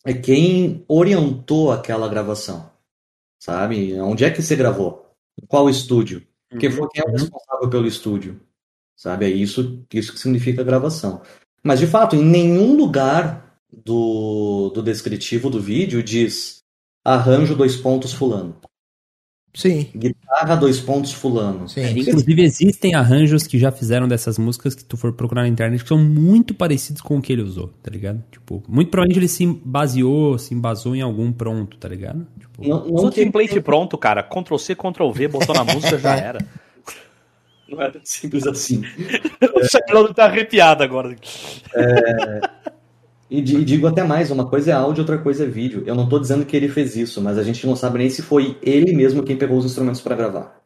é, é quem orientou aquela gravação, sabe? Onde é que você gravou? Qual estúdio? Quem, foi, quem é o responsável pelo estúdio? Sabe? É isso, isso que significa gravação. Mas, de fato, em nenhum lugar do, do descritivo do vídeo diz arranjo dois pontos fulano. Sim, Guitarra dois pontos fulano. sim. É, inclusive, existem arranjos que já fizeram dessas músicas que tu for procurar na internet que são muito parecidos com o que ele usou, tá ligado? Tipo, muito provavelmente ele se baseou, se embasou em algum pronto, tá ligado? Tipo, Não, não Usou que- template pronto, cara. Ctrl C, Ctrl V, botou na música, já era. não é tão simples assim. O Charlão tá arrepiado agora. E di- digo até mais, uma coisa é áudio, outra coisa é vídeo. Eu não tô dizendo que ele fez isso, mas a gente não sabe nem se foi ele mesmo quem pegou os instrumentos pra gravar.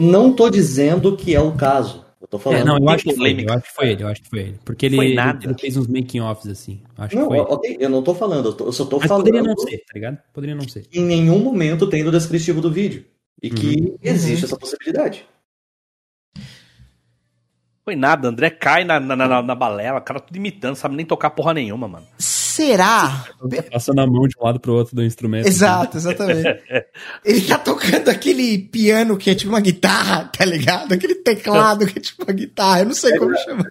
Não tô dizendo que é o caso. Eu tô falando. É, não, eu acho que foi eu acho que foi ele, eu acho que foi ele. Porque ele, Foi ele, nada. ele fez uns making-offs assim. Acho Não, que foi ele. ok, eu não tô falando, eu, tô- eu só tô Mas falando poderia não ser, tá ligado? Poderia não ser. em nenhum momento tem no descritivo do vídeo. E que Uhum. existe essa possibilidade. Foi nada, André cai na, na, na, na balela, o cara tudo imitando, sabe nem tocar porra nenhuma, mano. Será? Passando a mão de um lado pro outro do instrumento. Exato, exatamente. Ele tá tocando aquele piano que é tipo uma guitarra, tá ligado? Aquele teclado que é tipo uma guitarra. Eu não sei como chama.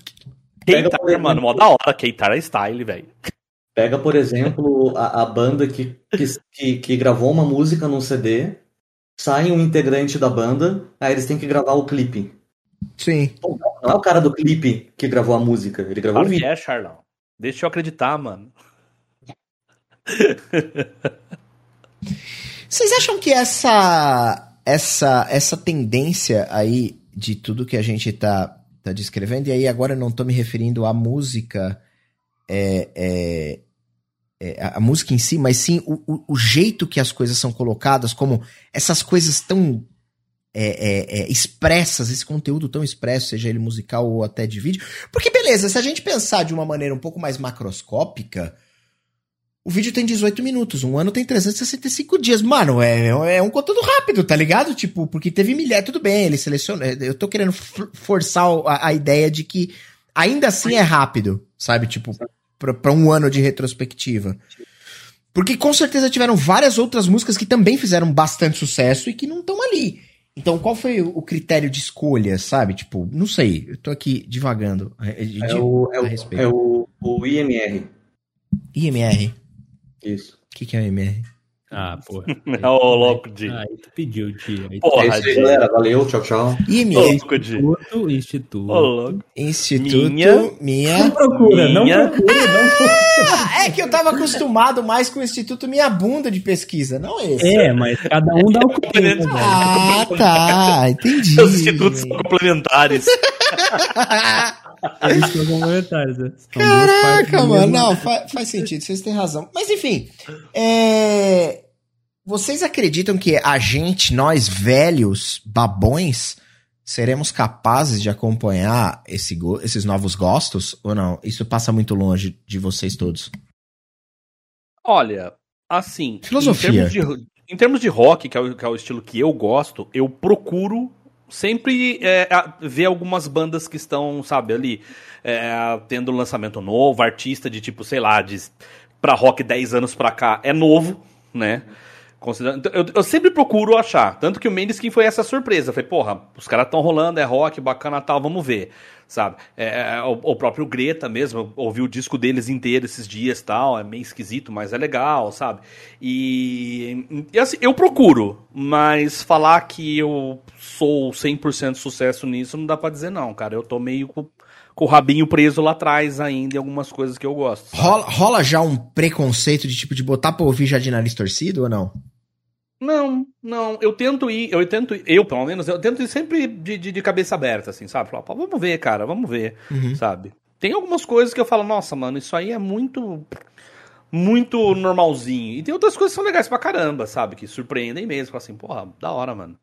Pega, Keitar, mano, mó da hora, Keitar é style, velho. Pega, por exemplo, a, a banda que, que, que gravou uma música num CD, sai um integrante da banda, aí eles têm que gravar o clipe. Sim. Não é o cara do clipe que gravou a música, ele gravou Claro o que vídeo. é, Charlão. Deixa eu acreditar, mano. Vocês acham que essa essa essa tendência aí de tudo que a gente tá, tá descrevendo, e aí agora eu não tô me referindo à música, é, é, é, a- a música em si, mas sim o, o, o jeito que as coisas são colocadas, como essas coisas tão é, é, é, expressas, esse conteúdo tão expresso, seja ele musical ou até de vídeo. Porque, beleza, se a gente pensar de uma maneira um pouco mais macroscópica, O vídeo tem 18 minutos, um ano tem 365 dias. Mano, é, é um conteúdo rápido, tá ligado? Tipo, porque teve milhares, tudo bem, ele seleciona. Eu tô querendo forçar a, a ideia de que ainda assim é rápido, sabe? Tipo, pra, pra um ano de retrospectiva. Porque com certeza tiveram várias outras músicas que também fizeram bastante sucesso e que não estão ali. Então, qual foi o critério de escolha, sabe? Tipo, não sei, eu tô aqui divagando. De, é, o, é, o, é o, o IMR. IMR? Isso. O que, que é o MR? Ah, porra. É o louco de. Ah, aí tu pediu, Tia. Porra, é isso aí, galera. Valeu, tchau, tchau. Louco de. Instituto, Instituto. Ô, louco. Instituto. Minha- minha... Não procura, não Minha- procura, não procura. Ah, é que eu tava acostumado mais com o Instituto Minha Bunda de pesquisa, não esse. É, mas cada um dá o né, velho? Ah, tá. Entendi. Os institutos são complementares. Eles são complementares, né? São duas partes Caraca, mano. Não, fa- faz sentido, vocês têm razão. Mas enfim, é... vocês acreditam que a gente, nós velhos babões, seremos capazes de acompanhar esse esses novos gostos ou não? Isso passa muito longe de vocês todos. Olha, assim. Filosofia. Em termos de, em termos de rock, que é, o, que é o estilo que eu gosto, eu procuro sempre é, ver algumas bandas que estão, sabe, ali, é, tendo lançamento novo, artista de tipo, sei lá, de pra rock 10 anos pra cá é novo, né? Considerando, então, eu, eu sempre procuro achar. Tanto que o Mendes foi essa surpresa. Falei, porra, os caras estão rolando, é rock, bacana tal, vamos ver. Sabe? É, é, o, o próprio Greta mesmo, ouvi o disco deles inteiro esses dias tal. É meio esquisito, mas é legal, sabe? E, e assim, eu procuro, mas falar que eu sou 100% sucesso nisso não dá pra dizer não, cara. Eu tô meio com, com o rabinho preso lá atrás ainda em algumas coisas que eu gosto. Rola, rola já um preconceito de tipo de botar pra ouvir já nariz torcido ou não? Não, não, eu tento ir, eu tento, eu pelo menos, eu tento ir sempre de, de, de cabeça aberta, assim, sabe? Falar, vamos ver, cara, vamos ver, Uhum. sabe? Tem algumas coisas que eu falo, nossa, mano, isso aí é muito, muito normalzinho. E tem outras coisas que são legais pra caramba, sabe? Que surpreendem mesmo, fala assim, porra, da hora, mano.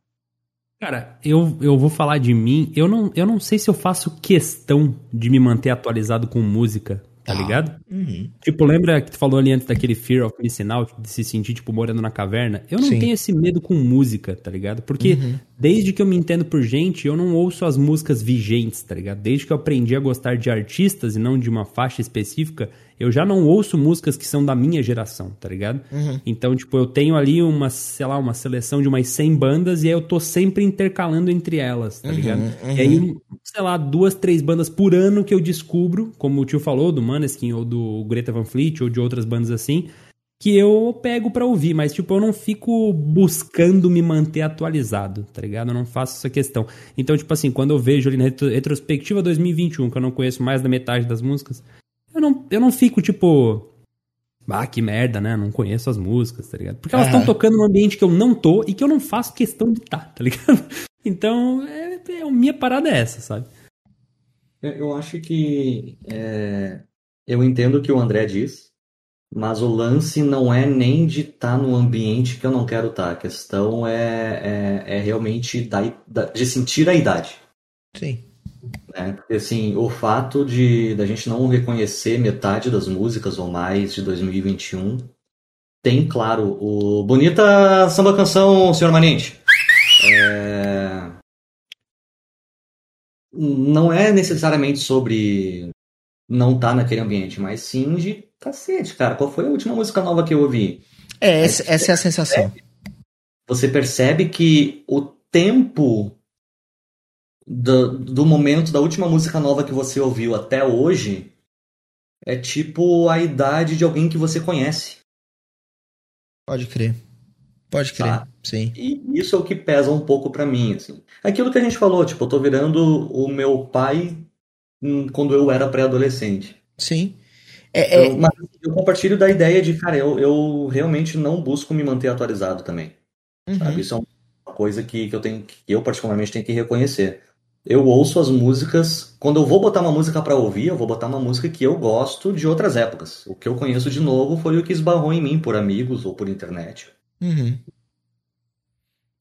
Cara, eu, eu vou falar de mim. Eu não, eu não sei se eu faço questão de me manter atualizado com música, tá Tá. ligado? Uhum. Tipo, lembra que tu falou ali antes daquele Fear of Missing Out, de se sentir, tipo, morando na caverna? Eu não Sim. tenho esse medo com música, tá ligado? Porque Uhum. desde que eu me entendo por gente, eu não ouço as músicas vigentes, tá ligado? Desde que eu aprendi a gostar de artistas e não de uma faixa específica, eu já não ouço músicas que são da minha geração, tá ligado? Uhum. Então, tipo, eu tenho ali uma, sei lá, uma seleção de umas 100 bandas e aí eu tô sempre intercalando entre elas, tá Uhum, ligado? uhum. E aí, sei lá, duas, três bandas por ano que eu descubro, como o tio falou, do Maneskin ou do Greta Van Fleet ou de outras bandas assim, que eu pego pra ouvir, mas tipo, eu não fico buscando me manter atualizado, tá ligado? Eu não faço essa questão. Então, tipo assim, quando eu vejo ali na retro- retrospectiva 2021, que eu não conheço mais da metade das músicas, não, eu não fico tipo, ah, que merda, né? Não conheço as músicas, tá ligado? Porque elas estão tocando num ambiente que eu não tô e que eu não faço questão de estar, tá ligado? Então, é, é, a minha parada é essa, sabe? Eu eu acho que é, eu entendo o que o André diz, mas o lance não é nem de estar no ambiente que eu não quero estar. A questão é, é, é realmente da, da- de sentir a idade. Sim. Né? Porque assim, o fato de da gente não reconhecer metade das músicas ou mais de 2021 tem, claro, o Bonita Samba Canção, Senhor Manente. É, Não é necessariamente sobre não estar naquele ambiente, mas sim de cacete, cara. Qual foi a última música nova que eu ouvi? É, essa, essa é a sensação. você percebe que o tempo do, do momento da última música nova que você ouviu até hoje é tipo a idade de alguém que você conhece. Pode crer. Pode crer. Tá. Sim. E isso é o que pesa um pouco pra mim, assim. Aquilo que a gente falou, tipo, eu tô virando o meu pai hum, quando eu era pré-adolescente. Sim. É, é, Eu- mas eu compartilho da ideia de, cara, eu, eu realmente não busco me manter atualizado também. uhum. Isso é uma coisa que, que eu tenho que eu particularmente tenho que reconhecer. Eu ouço as músicas, quando eu vou botar uma música pra ouvir, eu vou botar uma música que eu gosto de outras épocas. O que eu conheço de novo foi o que esbarrou em mim por amigos ou por internet. Uhum.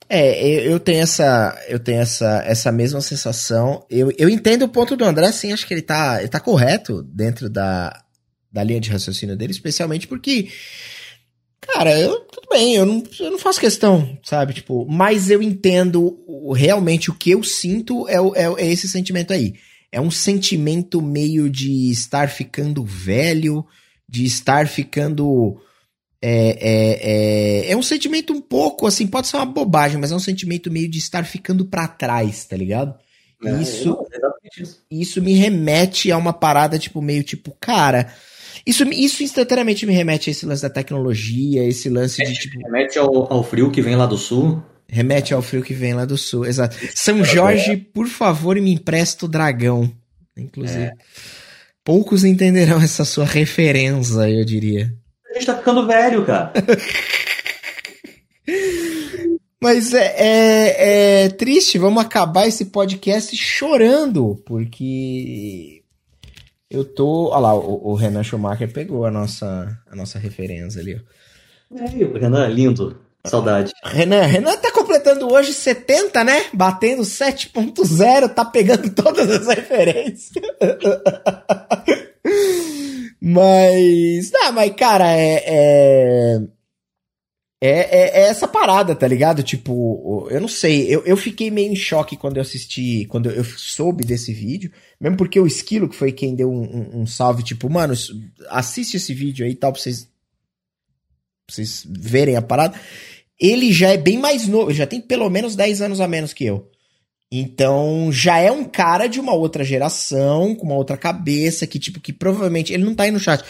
É, eu, eu tenho essa, eu tenho essa, essa mesma sensação. Eu, eu entendo o ponto do André, sim, acho que ele tá, ele tá correto dentro da, da linha de raciocínio dele, especialmente porque. Cara, eu, tudo bem, eu não, eu não faço questão, sabe? Tipo, mas eu entendo realmente o que eu sinto é, é, é esse sentimento aí. É um sentimento meio de estar ficando velho, de estar ficando. É, é, é, é um sentimento um pouco, assim, pode ser uma bobagem, mas é um sentimento meio de estar ficando pra trás, tá ligado? É, isso. isso me remete a uma parada, tipo, meio tipo, cara. Isso, isso instantaneamente me remete a esse lance da tecnologia, esse lance de, tipo, Remete ao, ao frio que vem lá do sul. remete ao frio que vem lá do sul. Exato. São Jorge, por favor, me empresta o dragão. Inclusive. Poucos entenderão essa sua referência, eu diria. A gente tá ficando velho, cara. Mas é, é, é triste, vamos acabar esse podcast chorando, porque eu tô. Olha lá, o, o Renan Schumacher pegou a nossa, a nossa referência ali. ó. Velho, Renan, lindo. Saudade. Renan, Renan tá completando hoje 70, né? Batendo 7.0, tá pegando todas as referências. mas. Não, mas, cara, é. É, é, é- é essa parada, tá ligado? Tipo, eu não sei, eu, eu fiquei meio em choque quando eu assisti, quando eu soube desse vídeo, mesmo porque o Esquilo, que foi quem deu um, um- um salve, tipo, mano, assiste esse vídeo aí e tal, pra vocês, pra vocês verem a parada. Ele já é bem mais novo, já tem pelo menos 10 anos a menos que eu. Então, já é um cara de uma outra geração, com uma outra cabeça, que, tipo, que provavelmente. Ele não tá aí no chat,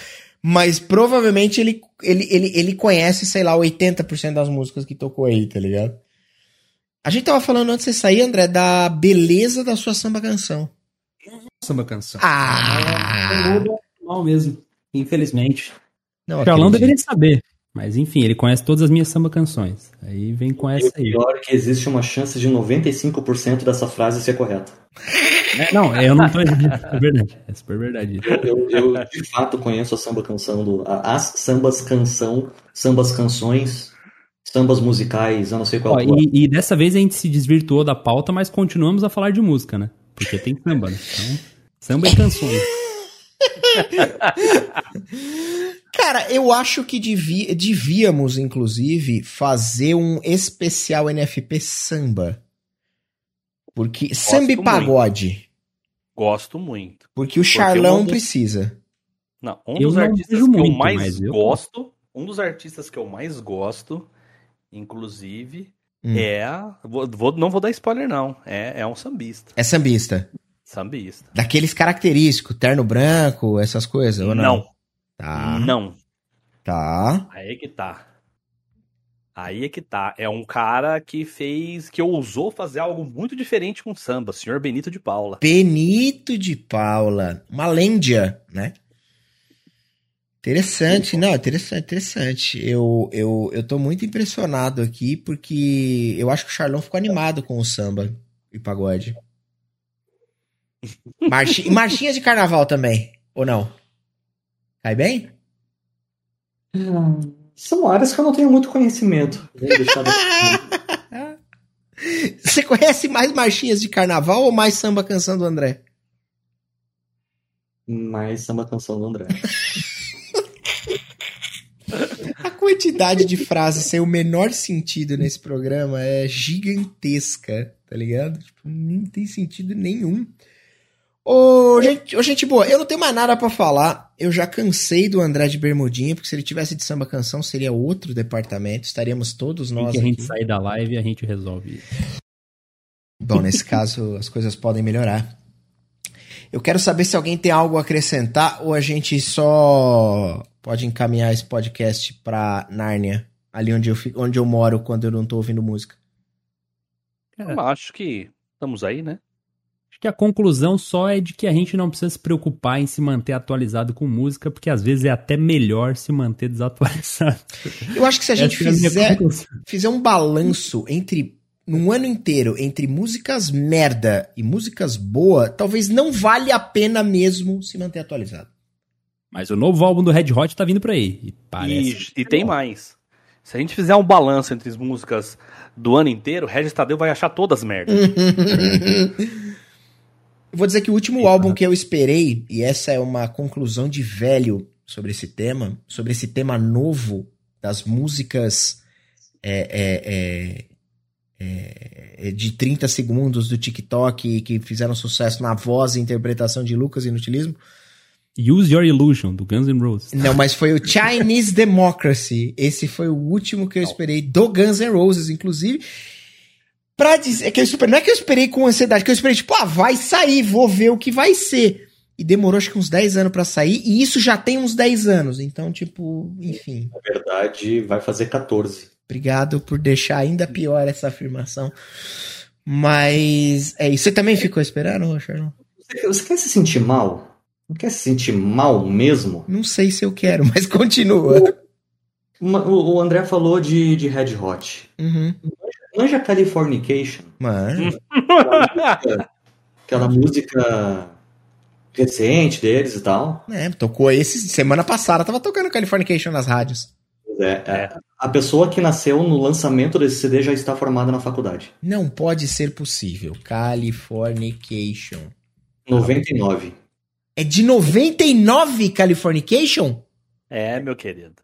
mas provavelmente ele, ele, ele, ele conhece, sei lá, 80% das músicas que tocou aí, tá ligado? A gente tava falando antes de você sair, André, da beleza da sua samba canção. Samba canção. Ah! É mal mesmo, infelizmente. Não O Charlão acredito. deveria saber. Mas enfim, ele conhece todas as minhas samba canções. Aí vem com essa aí. pior é que existe uma chance de 95% dessa frase ser correta. É, não, eu não tô. É verdade. É super verdade. Eu, eu, de fato conheço a samba canção do. As sambas canção, sambas canções, sambas musicais, eu não sei qual. Ó, e, e dessa vez a gente se desvirtuou da pauta, mas continuamos a falar de música, né? Porque tem samba, né? Então, samba e canções. Cara, eu acho que devi- devíamos, inclusive, fazer um especial NFP samba. Porque. samba e muito. pagode. Gosto muito. Porque o Charlão dos- precisa. Não, um Eu dos não artistas que vejo eu muito, mais eu- gosto, um dos artistas que eu mais gosto, inclusive, Hum. é. Vou, vou- não vou dar spoiler, não. É, é um sambista. É sambista. Sambista. Daqueles característicos, terno branco, essas coisas, ou não? Não, Tá. não. Tá. Aí é que tá. Aí é que tá. É um cara que fez. que ousou fazer algo muito diferente com samba, senhor Benito de Paula. Benito de Paula. Uma lêndia, né? Interessante, não, interessante, interessante. Eu, eu, eu tô muito impressionado aqui porque eu acho que o Charlão ficou animado com o samba e pagode. Marchi, e marchinhas de carnaval também, ou não? Cai bem? São áreas que eu não tenho muito conhecimento. Você conhece mais marchinhas de carnaval ou mais samba canção do André? Mais samba canção do André. A quantidade de frases sem o menor sentido nesse programa é gigantesca, tá ligado? Tipo, não tem sentido nenhum. Ô, gente, ô, gente boa, eu não tenho mais nada pra falar. Eu já cansei do André de Bermudinha, porque se ele tivesse de samba canção seria outro departamento, estaríamos todos nós que a gente aqui. sair da live, a gente resolve isso. Bom, nesse caso as coisas podem melhorar. Eu quero saber se alguém tem algo a acrescentar ou a gente só pode encaminhar esse podcast pra Nárnia, ali onde eu, fico, onde eu moro quando eu não tô ouvindo música. Cara, Eu acho que estamos aí, né? Que a conclusão só é de que a gente não precisa se preocupar em se manter atualizado com música, porque às vezes é até melhor se manter desatualizado. Eu acho que se a gente é fizer, fizer um balanço entre num ano inteiro entre músicas merda e músicas boa, talvez não vale a pena mesmo se manter atualizado. Mas o novo álbum do Red Hot tá vindo pra aí. E parece. E, e tem mais. Se a gente fizer um balanço entre as músicas do ano inteiro, Regis Tadeu vai achar todas merda. Eu vou dizer que o último álbum que eu esperei, e essa é uma conclusão de velho, sobre esse tema, sobre esse tema novo das músicas é, é, é, é de 30 segundos do TikTok que fizeram sucesso na voz e interpretação de Lucas Inutilismo. Use Your Illusion, do Guns N' Roses. Não, mas foi o Chinese Democracy. Esse foi o último que eu esperei do Guns N' Roses, inclusive. Pra dizer que eu esperei, não é que eu esperei com ansiedade, que eu esperei, tipo, ah, vai sair, vou ver o que vai ser. E demorou acho que uns 10 anos para sair, e isso já tem uns 10 anos. Então, tipo, enfim. Na verdade, vai fazer 14. Obrigado por deixar ainda pior essa afirmação. Mas é isso. Você também ficou esperando, Charlão? Você quer se sentir mal? Não quer se sentir mal mesmo? Não sei se eu quero, mas continua. O, o André falou de, de Red Hot. Uhum. Manja Californication. Mano. Aquela música, aquela música recente deles e tal. É, tocou esse semana passada, tava tocando Californication nas rádios. É, é, a pessoa que nasceu no lançamento desse CD já está formada na faculdade. Não pode ser possível. Californication. 99. É de 99 Californication? É, meu querido.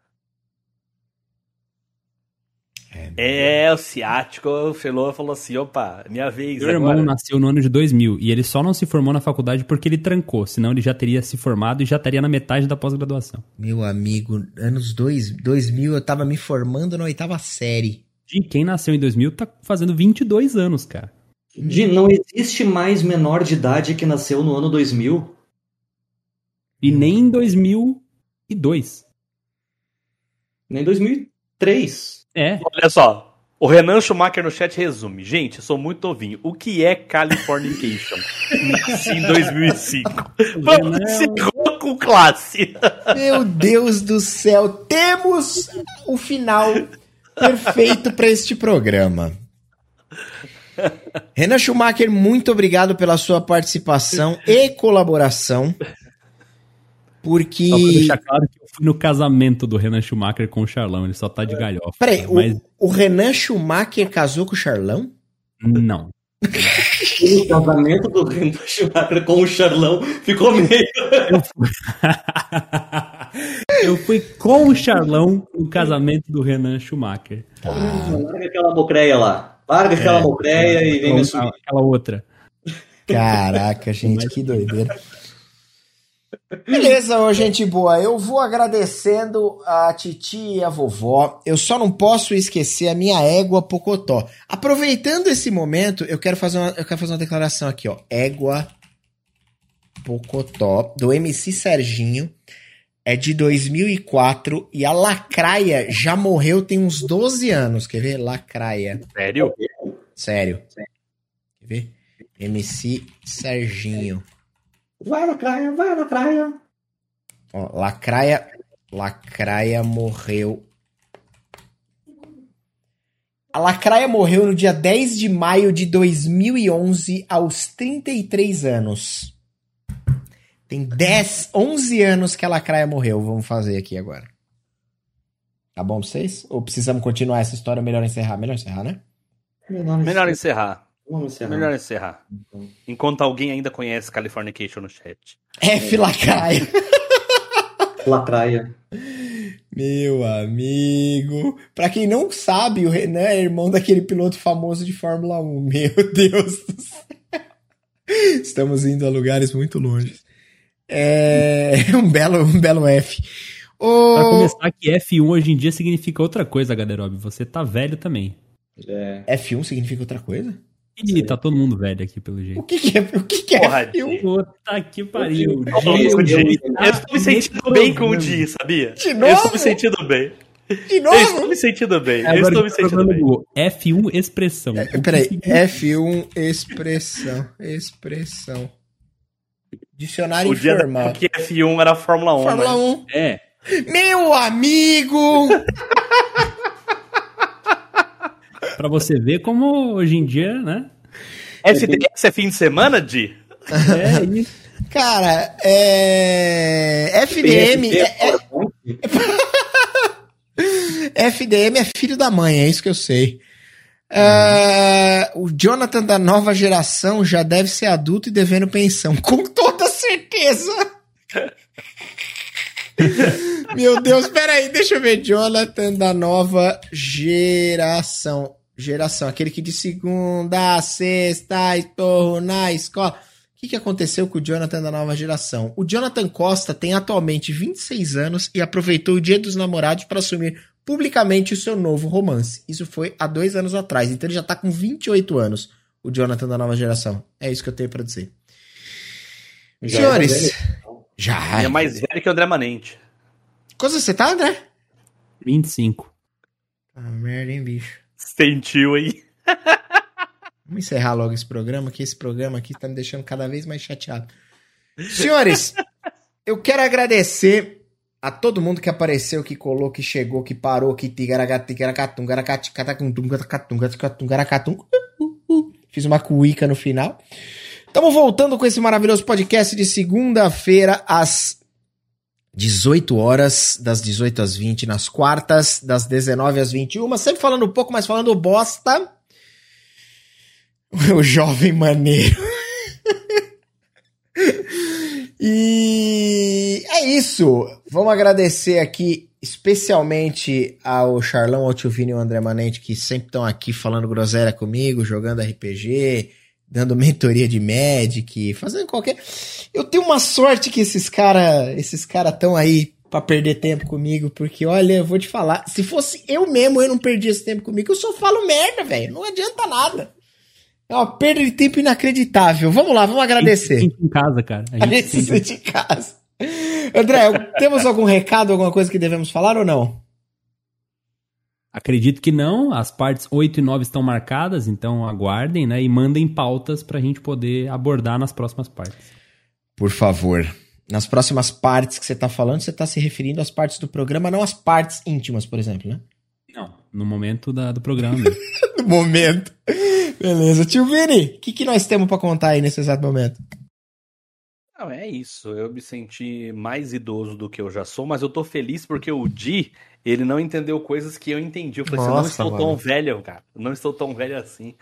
É, é, o ciático falou, falou assim, opa, minha vez Meu agora. irmão nasceu no ano de 2000 e ele só não se formou na faculdade porque ele trancou, senão ele já teria se formado e já estaria na metade da pós-graduação. Meu amigo, anos dois, 2000 eu tava me formando na oitava série. De quem nasceu em 2000 tá fazendo 22 anos, cara. De, não existe mais menor de idade que nasceu no ano 2000. E nem em 2002. Nem em 2003. É. Olha só. O Renan Schumacher no chat resume. Gente, eu sou muito novinho. O que é Californication? Nasci em 2005. Vamos com classe. Meu Deus do céu. Temos o final perfeito para este programa. Renan Schumacher, muito obrigado pela sua participação e colaboração. Porque. Só pra deixar claro que eu fui no casamento do Renan Schumacher com o Charlão, ele só tá de galhofa. Peraí, mas... o, o Renan Schumacher casou com o Charlão? Não. o casamento do Renan Schumacher com o Charlão ficou meio. Eu fui... eu fui com o Charlão no casamento do Renan Schumacher. Ah. Larga aquela mocreia lá. Larga é, aquela mocreia é, e vem me assumir. Aquela outra. Caraca, gente, que doideira. Beleza, ô, gente boa. Eu vou agradecendo a Titi e a vovó. Eu só não posso esquecer a minha égua Pocotó. Aproveitando esse momento, eu quero fazer uma, eu quero fazer uma declaração aqui, ó. Égua Pocotó, do MC Serginho. É de 2004 e a Lacraia já morreu tem uns 12 anos. Quer ver? Lacraia. Sério? Sério. Quer ver? MC Serginho. Vai, Lacraia, vai, Lacraia. Ó, Lacraia, Lacraia morreu. A Lacraia morreu no dia 10 de maio de 2011, aos 33 anos. Tem 10, 11 anos que a Lacraia morreu. Vamos fazer aqui agora. Tá bom pra vocês? Ou precisamos continuar essa história? Melhor encerrar? Melhor encerrar, né? Melhor encerrar. Vamos encerrar. Melhor encerrar. Então. Enquanto alguém ainda conhece Californication no chat. F Lacraia. Lacraia. Meu amigo. Pra quem não sabe, o Renan é irmão daquele piloto famoso de Fórmula 1. Meu Deus do céu. Estamos indo a lugares muito longe. É um belo, um belo F. O... Pra começar, que F1 hoje em dia significa outra coisa, Gaderob. Você tá velho também. É. F1 significa outra coisa? Ih, tá todo mundo velho aqui, pelo jeito. O que, que é? O que, que é? Porra, Puta que pariu. Eu, eu estou me sentindo bem com o Di, sabia? De novo? Eu estou me sentindo bem. De novo? Eu estou me sentindo bem. Agora, eu estou me sentindo bem. F1 expressão. É, peraí, F1 expressão. Expressão. Dicionário o informal. Porque F1 era Fórmula 1. Fórmula 1. Né? É. Meu amigo! Pra você ver como hoje em dia, né? FDS é fim de semana, Di? É isso. Cara, é. FDM. É... é FDM é filho da mãe, é isso que eu sei. Uh, o Jonathan da nova geração já deve ser adulto e devendo pensão, com toda certeza. Meu Deus, peraí, deixa eu ver. Jonathan da nova geração. Geração, aquele que de segunda a sexta estou na escola. O que, que aconteceu com o Jonathan da nova geração? O Jonathan Costa tem atualmente 26 anos e aproveitou o Dia dos Namorados para assumir publicamente o seu novo romance. Isso foi há dois anos atrás, então ele já tá com 28 anos, o Jonathan da nova geração. É isso que eu tenho para dizer. Já é Senhores, é já. Ele é mais velho que o André Manente. Quanto você tá, André? 25. Ah, merda, hein, bicho. Sentiu aí. Vamos encerrar logo esse programa, que esse programa aqui tá me deixando cada vez mais chateado. Senhores, eu quero agradecer a todo mundo que apareceu, que colou, que chegou, que parou, que tigaragatum, garacaticatum, garacatum, Fiz uma cuíca no final. Estamos voltando com esse maravilhoso podcast de segunda-feira às 18 horas, das 18 às 20, nas quartas, das 19 às 21, sempre falando um pouco, mas falando bosta. O jovem maneiro. e é isso. Vamos agradecer aqui especialmente ao Charlão, ao Tio Vini e ao André Manente, que sempre estão aqui falando groselha comigo, jogando RPG, dando mentoria de Magic, fazendo qualquer. Eu tenho uma sorte que esses cara, esses cara estão aí para perder tempo comigo, porque olha, eu vou te falar, se fosse eu mesmo, eu não perdi esse tempo comigo, eu só falo merda, velho, não adianta nada. É uma perda de tempo inacreditável. Vamos lá, vamos agradecer. A gente em casa, cara. A gente, a gente em casa. André, temos algum recado, alguma coisa que devemos falar ou não? Acredito que não. As partes 8 e 9 estão marcadas, então aguardem, né? E mandem pautas para a gente poder abordar nas próximas partes. Por favor. Nas próximas partes que você está falando, você está se referindo às partes do programa, não às partes íntimas, por exemplo, né? Não, no momento da, do programa. no momento. Beleza. Tio Vini, o que, que nós temos para contar aí nesse exato momento? Não, é isso. Eu me senti mais idoso do que eu já sou, mas eu tô feliz porque o Di, ele não entendeu coisas que eu entendi. Eu falei assim, Nossa, não estou mano. tão velho, cara. não estou tão velho assim.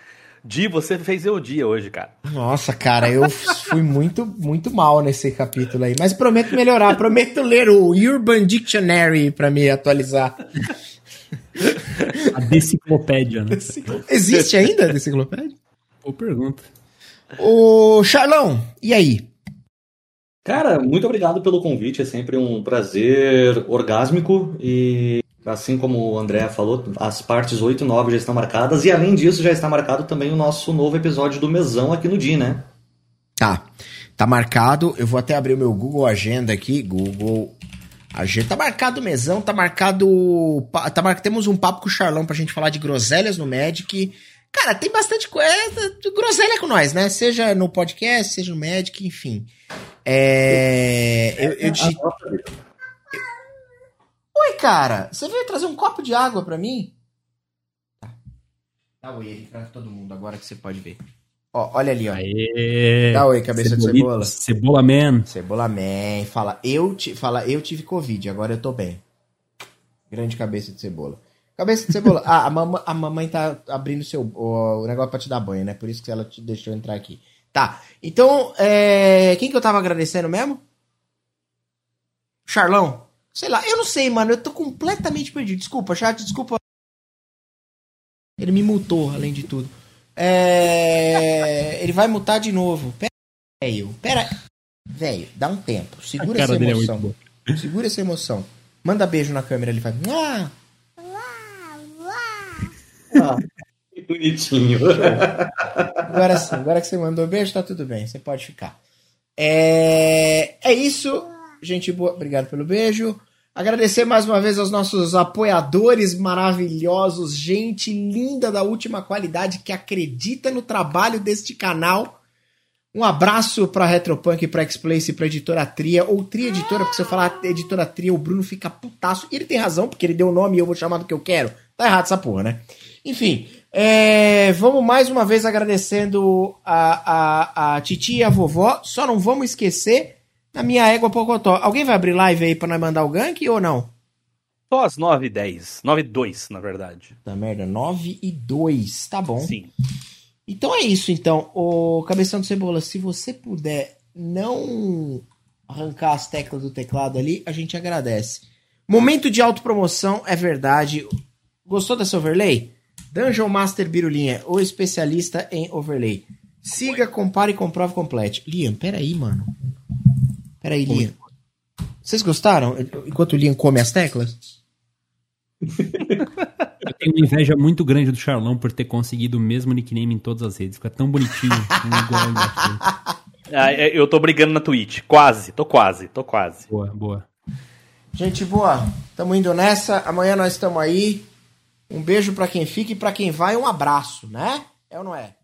Di, você fez eu dia hoje, cara. Nossa, cara, eu fui muito, muito mal nesse capítulo aí. Mas prometo melhorar. Prometo ler o Urban Dictionary para me atualizar. A deciclopédia, né? Existe ainda a deciclopédia? Boa pergunta. Ô, Charlão, e aí? Cara, muito obrigado pelo convite. É sempre um prazer orgásmico e assim como o André falou, as partes 8 e 9 já estão marcadas e além disso já está marcado também o nosso novo episódio do Mesão aqui no DI, né? Tá. Tá marcado. Eu vou até abrir o meu Google Agenda aqui. Google Agenda. Tá marcado o mesão, tá marcado. Tá mar... Temos um papo com o Charlão pra gente falar de groselhas no Magic. Cara, tem bastante coisa. É, groselha com nós, né? Seja no podcast, seja no Magic, enfim. É. Eu, eu. Oi, cara. Você veio trazer um copo de água pra mim? Tá. Dá oi aí pra todo mundo agora que você pode ver. Ó, olha ali, ó. Aê. Dá oi, cabeça de cebola. Cebola man. Cebola man. Fala eu, ti, fala, eu tive Covid, agora eu tô bem. Grande cabeça de cebola. Cabeça de cebola. ah, a, mam a mamãe tá abrindo seu, o, o, negócio pra te dar banho, né? Por isso que ela te deixou entrar aqui. Tá. Então, é... quem que eu tava agradecendo mesmo? Charlão? Sei lá, eu não sei, mano. Eu tô completamente perdido. Desculpa, chat, desculpa. Ele me multou, além de tudo. É... Ele vai mutar de novo. Pera, velho. Pera. Velho, dá um tempo. Segura essa é emoção. É Segura essa emoção. Manda beijo na câmera, ele vai. Ah! Ah, que bonitinho. Agora sim, agora que você mandou beijo, tá tudo bem. Você pode ficar. É, é isso. Gente boa, obrigado pelo beijo. Agradecer mais uma vez aos nossos apoiadores maravilhosos, gente linda da última qualidade que acredita no trabalho deste canal. Um abraço para Retropunk, para X-Place, para Editora Tria, ou Tria Editora, porque se eu falar Editora Tria, o Bruno fica putaço. E ele tem razão, porque ele deu o nome e eu vou chamar do que eu quero. Tá errado essa porra, né? Enfim, é, vamos mais uma vez agradecendo a, a, a Titi e a vovó. Só não vamos esquecer na minha égua Pocotó. Alguém vai abrir live aí pra nós mandar o gank ou não? Só às 9 e 10. 9 e 2, na verdade. Da merda, 9 e 2. Tá bom. Sim. Então é isso, então. O Cabeção de Cebola, se você puder não arrancar as teclas do teclado ali, a gente agradece. Momento de autopromoção, é verdade. Gostou dessa overlay? Dungeon Master Birulinha, o especialista em overlay. Siga, compare, comprove, complete. Liam, peraí, mano. Peraí, Liam. Vocês gostaram? Enquanto o Liam come as teclas? Eu tenho uma inveja muito grande do Charlão por ter conseguido o mesmo nickname em todas as redes. Fica tão bonitinho. um igual aqui. Ah, é, eu tô brigando na Twitch. Quase, tô quase, tô quase. boa, boa. Gente boa, tamo indo nessa. Amanhã nós estamos aí. Um beijo pra quem fica e pra quem vai, um abraço, né? É ou não é?